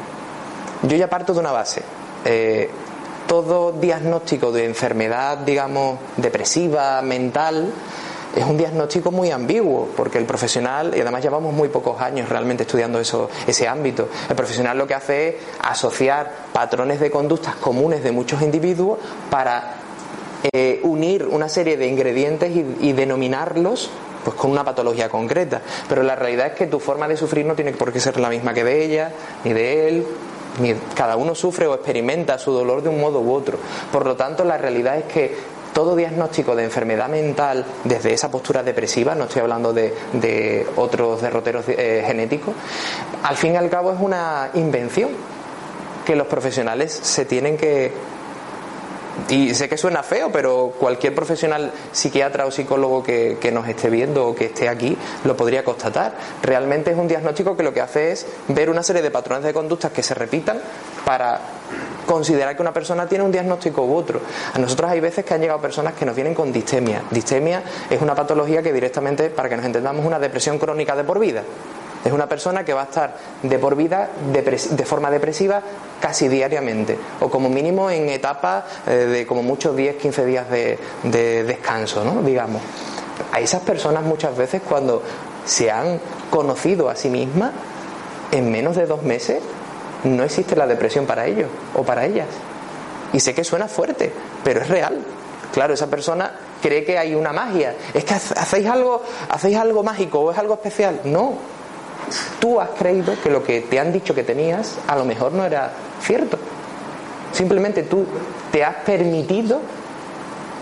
Yo ya parto de una base. Eh, todo diagnóstico de enfermedad, digamos, depresiva, mental, es un diagnóstico muy ambiguo, porque el profesional, y además llevamos muy pocos años realmente estudiando eso, ese ámbito, el profesional lo que hace es asociar patrones de conductas comunes de muchos individuos para eh, unir una serie de ingredientes y, y denominarlos pues con una patología concreta. Pero la realidad es que tu forma de sufrir no tiene por qué ser la misma que de ella, ni de él, cada uno sufre o experimenta su dolor de un modo u otro. Por lo tanto, la realidad es que todo diagnóstico de enfermedad mental desde esa postura depresiva, no estoy hablando de, otros derroteros eh, genéticos, al fin y al cabo es una invención que los profesionales se tienen que, y sé que suena feo, pero cualquier profesional psiquiatra o psicólogo que, nos esté viendo o que esté aquí lo podría constatar. Realmente es un diagnóstico que lo que hace es ver una serie de patrones de conductas que se repitan para considerar que una persona tiene un diagnóstico u otro. A nosotros hay veces que han llegado personas que nos vienen con distemia. Distemia es una patología que directamente, para que nos entendamos, una depresión crónica de por vida. Es una persona que va a estar de por vida de forma depresiva casi diariamente, o como mínimo en etapas eh, de como muchos 10, 15 días de, de descanso, ¿no? digamos. A esas personas muchas veces cuando se han conocido a sí mismas, en menos de dos meses no existe la depresión para ellos o para ellas. Y sé que suena fuerte, pero es real. Claro, esa persona cree que hay una magia. Es que hacéis algo, hacéis algo mágico o es algo especial. No, tú has creído que lo que te han dicho que tenías a lo mejor no era cierto. Simplemente tú te has permitido,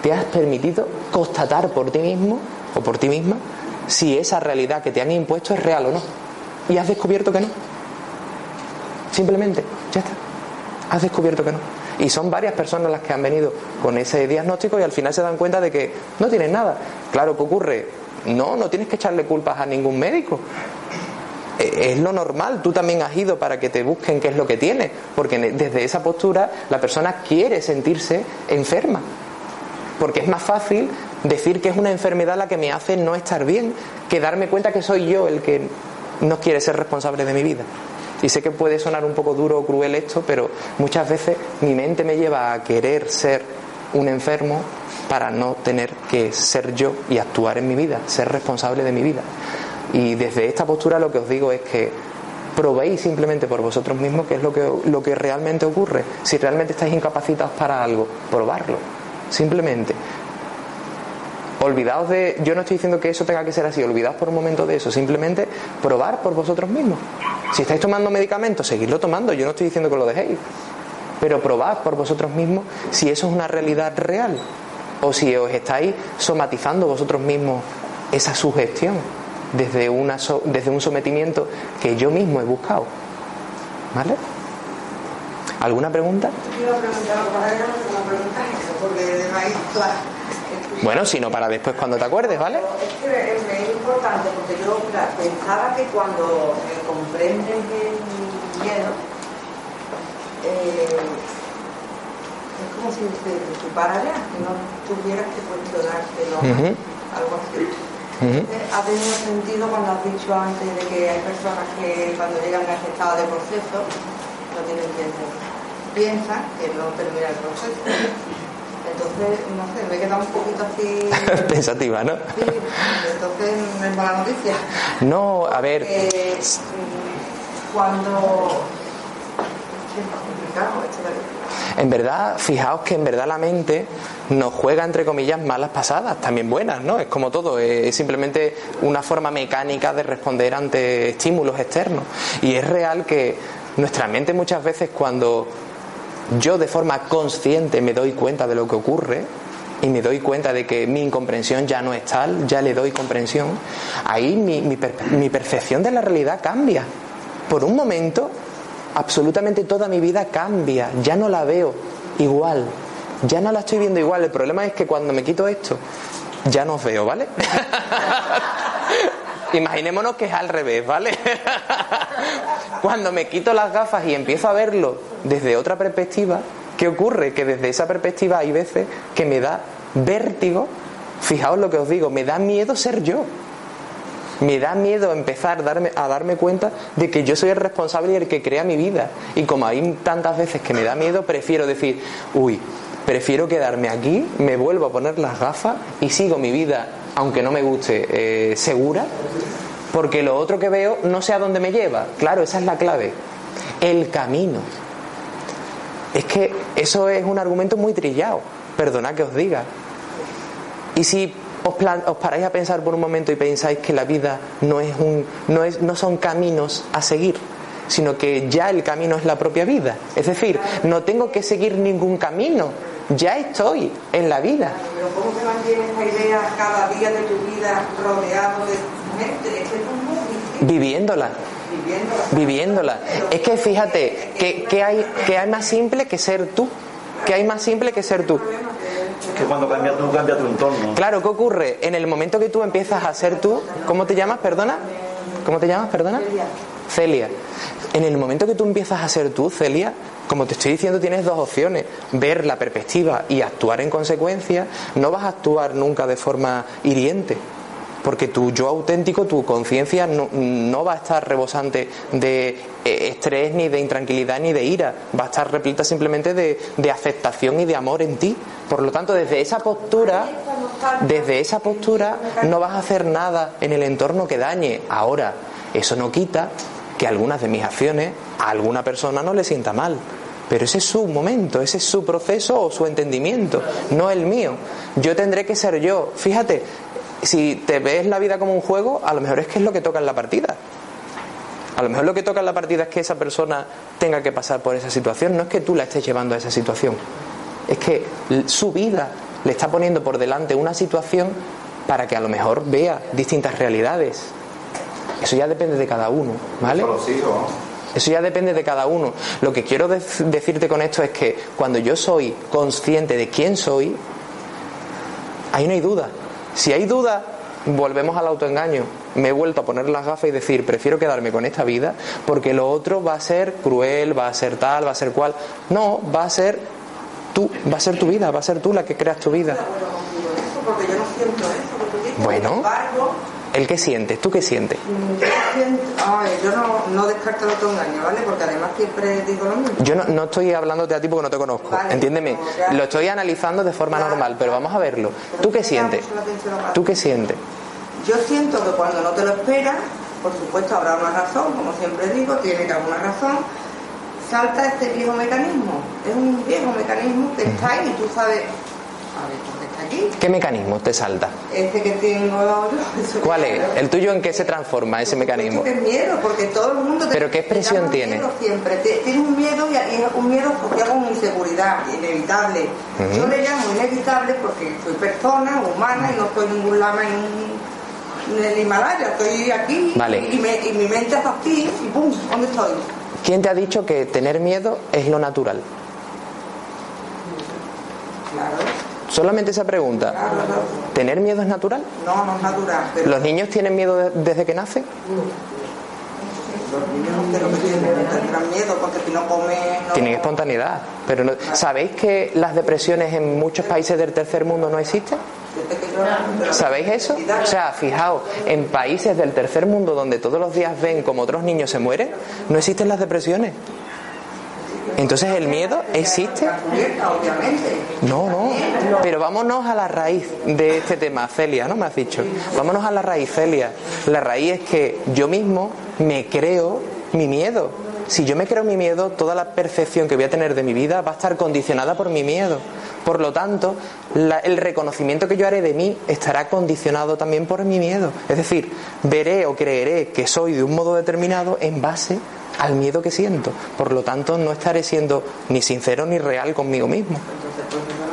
te has permitido constatar por ti mismo o por ti misma si esa realidad que te han impuesto es real o no. Y has descubierto que no. Simplemente, ya está. Has descubierto que no. Y son varias personas las que han venido con ese diagnóstico y al final se dan cuenta de que no tienen nada. Claro, ¿qué ocurre? No, no tienes que echarle culpas a ningún médico. Eh, es lo normal, tú también has ido para que te busquen qué es lo que tienes, porque desde esa postura la persona quiere sentirse enferma, porque es más fácil decir que es una enfermedad la que me hace no estar bien, que darme cuenta que soy yo el que no quiere ser responsable de mi vida. Y sé que puede sonar un poco duro o cruel esto, pero muchas veces mi mente me lleva a querer ser un enfermo para no tener que ser yo y actuar en mi vida, ser responsable de mi vida. Y desde esta postura lo que os digo es que probéis simplemente por vosotros mismos qué es lo que, lo que realmente ocurre. Si realmente estáis incapacitados para algo, probarlo. Simplemente. Olvidaos de, yo no estoy diciendo que eso tenga que ser así, olvidaos por un momento de eso, simplemente probar por vosotros mismos. Si estáis tomando medicamentos, seguidlo tomando, yo no estoy diciendo que lo dejéis, pero probad por vosotros mismos si eso es una realidad real o si os estáis somatizando vosotros mismos esa sugestión desde, una desde un sometimiento que yo mismo he buscado. ¿Vale? ¿Alguna pregunta? Bueno, si no, para después cuando te acuerdes, ¿vale? Es que es importante porque yo pensaba que cuando comprendes el miedo, eh, es como si te que no tuvieras que cuestionarte algo así. Ha tenido sentido cuando has dicho antes de que hay personas que cuando llegan a ese estado de proceso no tienen tiempo. Piensan que no termina el proceso entonces, no sé, me he quedado un poquito así. (laughs) Pensativa, ¿no? Sí, entonces no es mala noticia. No, a ver. cuando. En verdad, fijaos que en verdad la mente nos juega, entre comillas, malas pasadas, también buenas, ¿no? Es como todo, es simplemente una forma mecánica de responder ante estímulos externos. Y es real que nuestra mente muchas veces cuando yo de forma consciente me doy cuenta de lo que ocurre y me doy cuenta de que mi incomprensión ya no es tal, ya le doy comprensión, ahí mi, percepción de la realidad cambia. Por un momento, absolutamente toda mi vida cambia, ya no la veo igual, ya no la estoy viendo igual. El problema es que cuando me quito esto, ya no os veo, ¿vale? (laughs) Imaginémonos que es al revés, ¿vale? (laughs) Cuando me quito las gafas y empiezo a verlo desde otra perspectiva, ¿qué ocurre? Que desde esa perspectiva hay veces que me da vértigo. Fijaos lo que os digo, me da miedo ser yo. Me da miedo empezar a darme, a darme cuenta de que yo soy el responsable y el que crea mi vida. Y como hay tantas veces que me da miedo, prefiero decir, uy, prefiero quedarme aquí, me vuelvo a poner las gafas y sigo mi vida aunque no me guste, eh, segura, porque lo otro que veo no sé a dónde me lleva. Claro, esa es la clave. El camino. Es que eso es un argumento muy trillado, perdonad que os diga. Y si os, os, paráis a pensar por un momento y pensáis que la vida no, es un, no, es, no son caminos a seguir, sino que ya el camino es la propia vida. Es decir, no tengo que seguir ningún camino, ya estoy en la vida. Pero ¿cómo se mantiene esta idea cada día de tu vida rodeado de gente? Es que es muy Viviéndola. Viviéndola. Es que fíjate, ¿qué, hay, que hay más simple que ser tú? ¿Qué hay más simple que ser tú? Que cuando cambias tú, cambia tu entorno. Claro, ¿qué ocurre? En el momento que tú empiezas a ser tú, ¿cómo te llamas, perdona? ¿Cómo te llamas, perdona? Celia. En el momento que tú empiezas a ser tú, Celia, como te estoy diciendo, tienes dos opciones. Ver la perspectiva y actuar en consecuencia. No vas a actuar nunca de forma hiriente. Porque tu yo auténtico, tu conciencia no, va a estar rebosante de eh, estrés, ni de intranquilidad, ni de ira. Va a estar repleta simplemente de, de aceptación y de amor en ti. Por lo tanto, desde esa postura, desde esa postura, no vas a hacer nada en el entorno que dañe. Ahora, eso no quita que algunas de mis acciones a alguna persona no le sienta mal. Pero ese es su momento, ese es su proceso o su entendimiento, no el mío. Yo tendré que ser yo. Fíjate, si te ves la vida como un juego, a lo mejor es que es lo que toca en la partida. A lo mejor lo que toca en la partida es que esa persona tenga que pasar por esa situación, no es que tú la estés llevando a esa situación. Es que su vida le está poniendo por delante una situación para que a lo mejor vea distintas realidades. Eso ya depende de cada uno, ¿vale? Eso ya depende de cada uno. Lo que quiero decirte con esto es que cuando yo soy consciente de quién soy, ahí no hay duda. Si hay duda, volvemos al autoengaño. Me he vuelto a poner las gafas y decir, prefiero quedarme con esta vida porque lo otro va a ser cruel, va a ser tal, va a ser cual. No, va a ser tú, va a ser tu vida, va a ser tú la que creas tu vida. Bueno. ¿El qué sientes? ¿Tú qué sientes? Yo, siento, yo no, no, descarto el autoengaño, ¿vale? Porque además siempre digo lo mismo. Yo no, no estoy hablando de a ti porque no te conozco, entiéndeme. Lo estoy analizando de forma normal, pero vamos a verlo. ¿Tú qué sientes? ¿Tú qué sientes? Yo siento que cuando no te lo esperas, por supuesto habrá una razón, como siempre digo, tiene que haber una razón, salta este viejo mecanismo. Es un viejo mecanismo que está ahí y tú sabes, a ver. Aquí. ¿Qué mecanismo te salta? Este que tengo (laughs) ¿Cuál es? ¿El tuyo en qué se transforma ese mecanismo? es miedo, porque todo el mundo... ¿Pero qué expresión tiene? Siempre. Tiene un miedo y un miedo asociado con inseguridad, inevitable. Yo le llamo inevitable porque soy persona, humana, y no soy ningún lama en, un- en el Himalaya. Estoy aquí Vale. y, me- y mi mente es así y ¡pum! ¿Dónde estoy? ¿Quién te ha dicho que tener miedo es lo natural? Claro, Solamente esa pregunta. claro, claro. ¿Tener miedo es natural? No, no es natural, pero ¿Los niños tienen miedo de- desde que nacen? los niños no sé lo que tienen, tendrán miedo porque si no comen... No... Tienen espontaneidad. Pero no- ¿Sabéis que las depresiones en muchos países del tercer mundo no existen? De ¿Sabéis eso? O sea, fijaos, en países del tercer mundo donde todos los días ven como otros niños se mueren, no existen las depresiones. Entonces el miedo existe. No, no. Pero vámonos a la raíz de este tema, Celia, ¿no? Me has dicho. Vámonos a la raíz, Celia. La raíz es que yo mismo me creo mi miedo. Si yo me creo mi miedo, toda la percepción que voy a tener de mi vida va a estar condicionada por mi miedo. Por lo tanto, la- el reconocimiento que yo haré de mí estará condicionado también por mi miedo. Es decir, veré o creeré que soy de un modo determinado en base al miedo que siento. Por lo tanto, no estaré siendo ni sincero ni real conmigo mismo. Entonces, pues no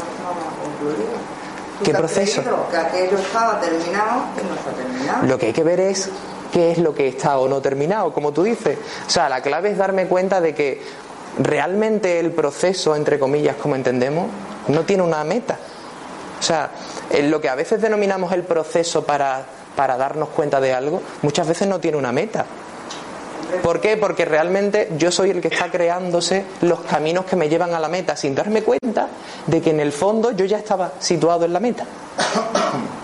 ¿Qué proceso? Que aquello estaba terminado y no está terminado. Lo que hay que ver es qué es lo que está o no terminado, como tú dices. O sea, la clave es darme cuenta de que realmente el proceso, entre comillas, como entendemos, no tiene una meta. O sea, en lo que a veces denominamos el proceso para, para darnos cuenta de algo, muchas veces no tiene una meta. ¿Por qué? Porque realmente yo soy el que está creándose los caminos que me llevan a la meta sin darme cuenta de que en el fondo yo ya estaba situado en la meta.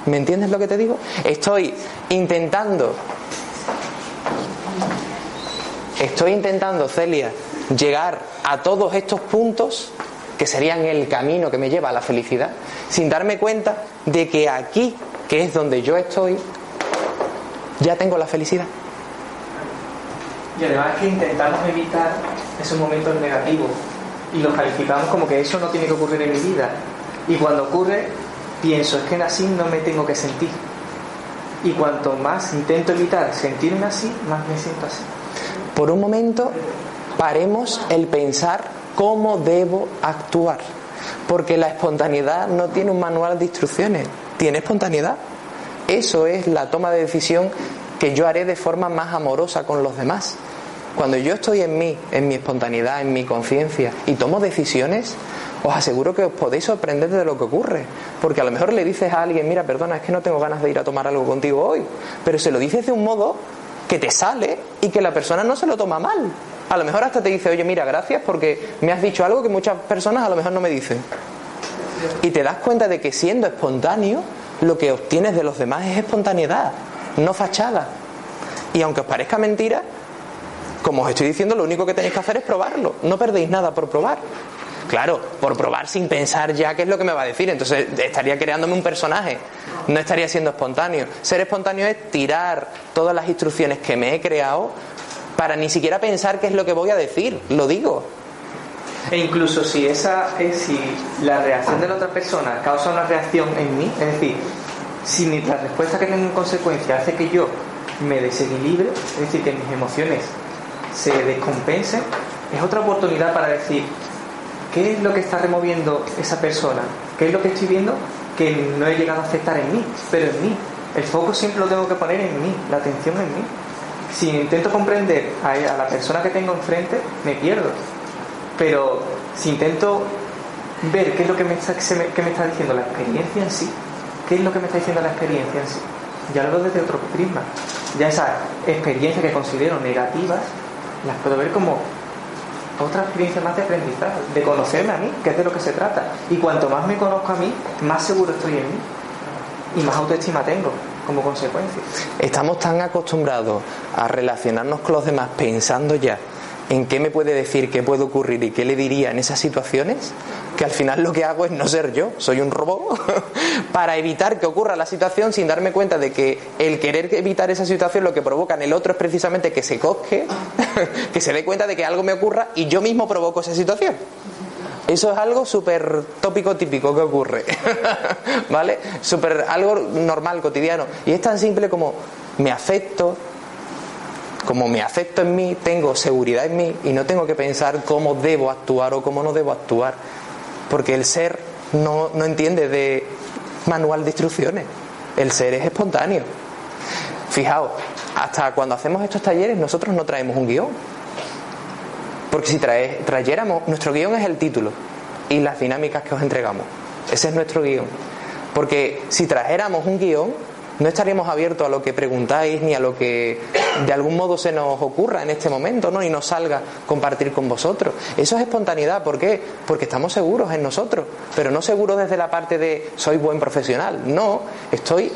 ¿Me entiendes lo que te digo? Estoy intentando, estoy intentando, Celia, llegar a todos estos puntos que serían el camino que me lleva a la felicidad, sin darme cuenta de que aquí, que es donde yo estoy, ya tengo la felicidad. Y además que intentamos evitar esos momentos negativos y los calificamos como que eso no tiene que ocurrir en mi vida. Y cuando ocurre, pienso, es que así no me tengo que sentir. Y cuanto más intento evitar sentirme así, más me siento así. Por un momento, paremos el pensar cómo debo actuar. Porque la espontaneidad no tiene un manual de instrucciones, tiene espontaneidad. Eso es la toma de decisión que yo haré de forma más amorosa con los demás. Cuando yo estoy en mí, en mi espontaneidad, en mi conciencia y tomo decisiones, os aseguro que os podéis sorprender de lo que ocurre. Porque a lo mejor le dices a alguien, mira, perdona, es que no tengo ganas de ir a tomar algo contigo hoy. Pero se lo dices de un modo que te sale y que la persona no se lo toma mal. A lo mejor hasta te dice, oye, mira, gracias porque me has dicho algo que muchas personas a lo mejor no me dicen. Y te das cuenta de que siendo espontáneo, lo que obtienes de los demás es espontaneidad, no fachada. Y aunque os parezca mentira, como os estoy diciendo, lo único que tenéis que hacer es probarlo. No perdéis nada por probar. Claro, por probar sin pensar ya qué es lo que me va a decir. Entonces estaría creándome un personaje. No estaría siendo espontáneo. Ser espontáneo es tirar todas las instrucciones que me he creado para ni siquiera pensar qué es lo que voy a decir. Lo digo. E incluso si esa es si la reacción de la otra persona causa una reacción en mí, es decir, si mi, la respuesta que tengo en consecuencia hace que yo me desequilibre, es decir, que mis emociones se descompensen, es otra oportunidad para decir qué es lo que está removiendo esa persona, qué es lo que estoy viendo que no he llegado a aceptar en mí, pero en mí. El foco siempre lo tengo que poner en mí, la atención en mí. Si intento comprender a, la persona que tengo enfrente, me pierdo. Pero si intento ver qué es lo que me, está, se me- está diciendo la experiencia en sí, qué es lo que me está diciendo la experiencia en sí, ya lo veo desde otro prisma. Ya esas experiencias que considero negativas, las puedo ver como otra experiencia más de aprendizaje, de conocerme a mí, que es de lo que se trata. Y cuanto más me conozco a mí, más seguro estoy en mí. Y más autoestima tengo como consecuencia. Estamos tan acostumbrados a relacionarnos con los demás pensando ya en qué me puede decir, qué puede ocurrir y qué le diría en esas situaciones, que al final lo que hago es no ser yo, soy un robot, (laughs) para evitar que ocurra la situación sin darme cuenta de que el querer evitar esa situación lo que provoca en el otro es precisamente que se cosque, (laughs) que se dé cuenta de que algo me ocurra y yo mismo provoco esa situación. Eso es algo súper tópico típico que ocurre, (laughs) ¿vale? Súper algo normal, cotidiano. Y es tan simple como me afecto, como me afecto en mí, tengo seguridad en mí y no tengo que pensar cómo debo actuar o cómo no debo actuar. Porque el ser no, no entiende de manual de instrucciones. El ser es espontáneo. Fijaos, hasta cuando hacemos estos talleres nosotros no traemos un guion. Porque si trae, trayéramos, nuestro guion es el título y las dinámicas que os entregamos. Ese es nuestro guion. Porque si trajéramos un guion, no estaríamos abiertos a lo que preguntáis ni a lo que de algún modo se nos ocurra en este momento, ¿no? Y nos salga compartir con vosotros. Eso es espontaneidad, ¿por qué? Porque estamos seguros en nosotros, pero no seguros desde la parte de soy buen profesional. No, estoy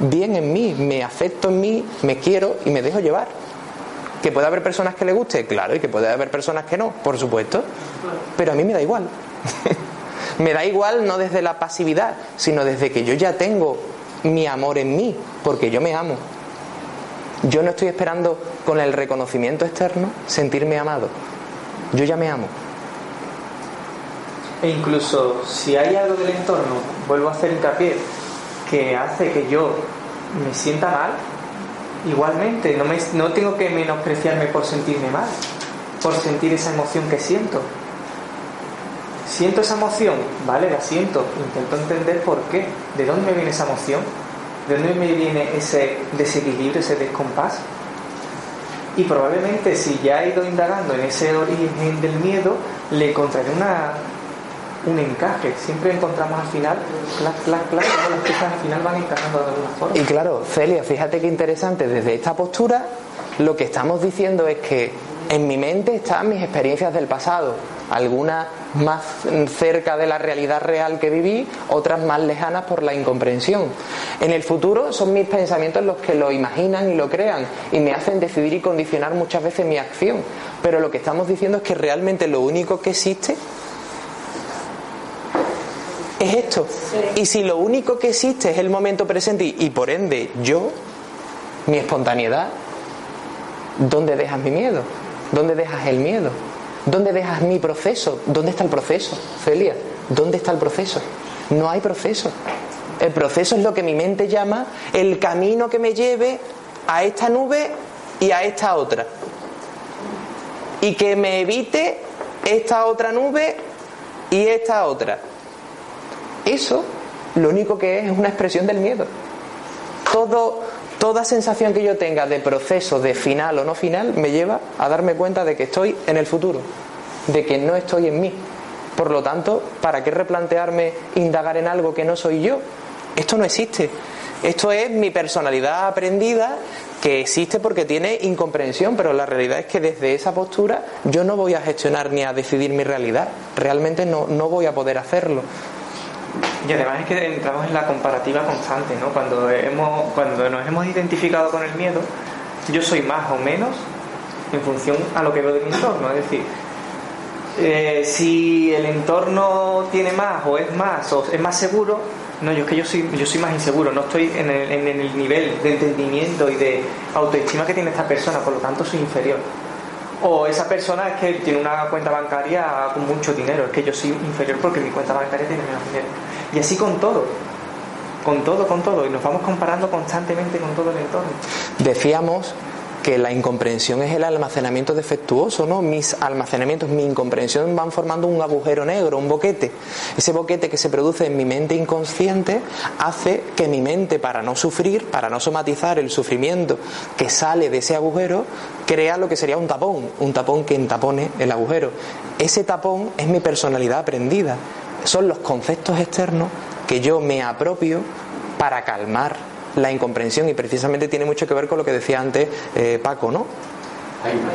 bien en mí, me afecto en mí, me quiero y me dejo llevar. Que puede haber personas que le guste, claro, y que puede haber personas que no, por supuesto. Pero a mí me da igual. (laughs) me da igual no desde la pasividad, sino desde que yo ya tengo mi amor en mí, porque yo me amo. Yo no estoy esperando con el reconocimiento externo sentirme amado. Yo ya me amo. E incluso si hay algo del entorno, vuelvo a hacer hincapié, que hace que yo me sienta mal, igualmente no, me, no tengo que menospreciarme por sentirme mal, por sentir esa emoción que siento. Siento esa emoción, vale, la siento, intento entender por qué, de dónde me viene esa emoción, de dónde me viene ese desequilibrio, ese descompás. Y probablemente si ya he ido indagando en ese origen del miedo, le encontraré una, un encaje. Siempre encontramos al final, clac, clac, clac, como las piezas al final van encajando de alguna forma. Y claro, Celia, fíjate qué interesante, desde esta postura lo que estamos diciendo es que en mi mente están mis experiencias del pasado, algunas más cerca de la realidad real que viví, otras más lejanas por la incomprensión. En el futuro son mis pensamientos los que lo imaginan y lo crean y me hacen decidir y condicionar muchas veces mi acción. Pero lo que estamos diciendo es que realmente lo único que existe es esto. Y si lo único que existe es el momento presente y, por ende yo, mi espontaneidad, ¿dónde dejas mi miedo? ¿Dónde dejas el miedo? ¿Dónde dejas mi proceso? ¿Dónde está el proceso, Celia? ¿Dónde está el proceso? No hay proceso. El proceso es lo que mi mente llama el camino que me lleve a esta nube y a esta otra. Y que me evite esta otra nube y esta otra. Eso lo único que es es una expresión del miedo. Todo, toda sensación que yo tenga de proceso, de final o no final, me lleva a darme cuenta de que estoy en el futuro, de que no estoy en mí. Por lo tanto, ¿para qué replantearme indagar en algo que no soy yo? Esto no existe. Esto es mi personalidad aprendida que existe porque tiene incomprensión, pero la realidad es que desde esa postura yo no voy a gestionar ni a decidir mi realidad. Realmente no, no voy a poder hacerlo. Y además es que entramos en la comparativa constante, ¿no? Cuando, hemos, cuando nos hemos identificado con el miedo, yo soy más o menos en función a lo que veo de mi entorno. Es decir, eh, si el entorno tiene más o es más o es más seguro, no, yo es que yo soy, yo soy más inseguro, no estoy en el, en el nivel de entendimiento y de autoestima que tiene esta persona, por lo tanto soy inferior. O esa persona es que tiene una cuenta bancaria con mucho dinero, es que yo soy inferior porque mi cuenta bancaria tiene menos dinero. Y así con todo, con todo, con todo, y nos vamos comparando constantemente con todo el entorno. Decíamos que la incomprensión es el almacenamiento defectuoso, ¿no? Mis almacenamientos, mi incomprensión van formando un agujero negro, un boquete. Ese boquete que se produce en mi mente inconsciente hace que mi mente, para no sufrir, para no somatizar el sufrimiento que sale de ese agujero, crea lo que sería un tapón, un tapón que entapone el agujero. Ese tapón es mi personalidad aprendida. Son los conceptos externos que yo me apropio para calmar la incomprensión y precisamente tiene mucho que ver con lo que decía antes eh, Paco, ¿no?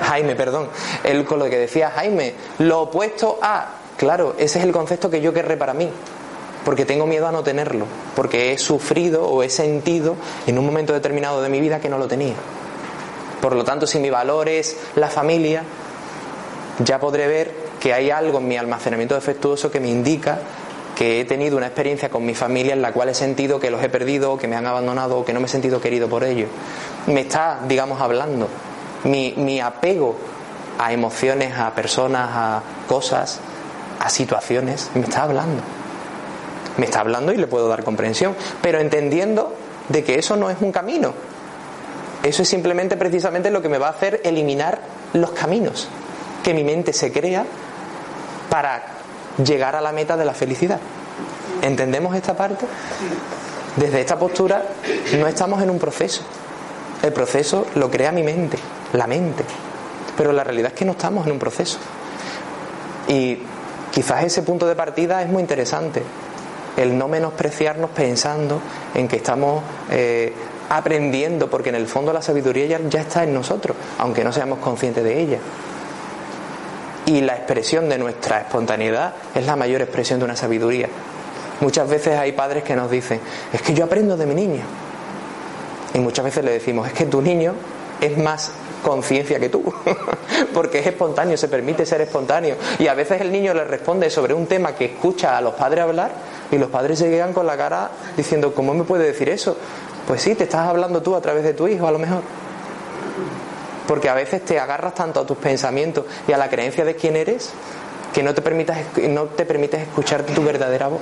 Jaime. perdón. El, con lo que decía Jaime, lo opuesto a, claro, ese es el concepto que yo querré para mí, porque tengo miedo a no tenerlo, porque he sufrido o he sentido en un momento determinado de mi vida que no lo tenía. Por lo tanto, si mi valor es la familia, ya podré ver que hay algo en mi almacenamiento defectuoso que me indica que he tenido una experiencia con mi familia en la cual he sentido que los he perdido, que me han abandonado, que no me he sentido querido por ellos. Me está, digamos, hablando. Mi, mi apego a emociones, a personas, a cosas, a situaciones, me está hablando. Me está hablando y le puedo dar comprensión, pero entendiendo de que eso no es un camino. Eso es simplemente precisamente lo que me va a hacer eliminar los caminos que mi mente se crea para llegar a la meta de la felicidad. ¿Entendemos esta parte? Desde esta postura no estamos en un proceso. El proceso lo crea mi mente, la mente. Pero la realidad es que no estamos en un proceso. Y quizás ese punto de partida es muy interesante. El no menospreciarnos pensando en que estamos eh, aprendiendo, porque en el fondo la sabiduría ya, ya está en nosotros, aunque no seamos conscientes de ella. Y la expresión de nuestra espontaneidad es la mayor expresión de una sabiduría. Muchas veces hay padres que nos dicen, es que yo aprendo de mi niño. Y muchas veces le decimos, es que tu niño es más conciencia que tú, (laughs) porque es espontáneo, se permite ser espontáneo. Y a veces el niño le responde sobre un tema que escucha a los padres hablar y los padres se quedan con la cara diciendo, ¿cómo me puede decir eso? Pues sí, te estás hablando tú a través de tu hijo a lo mejor porque a veces te agarras tanto a tus pensamientos y a la creencia de quién eres que no te, permitas, no te permites escuchar tu verdadera voz.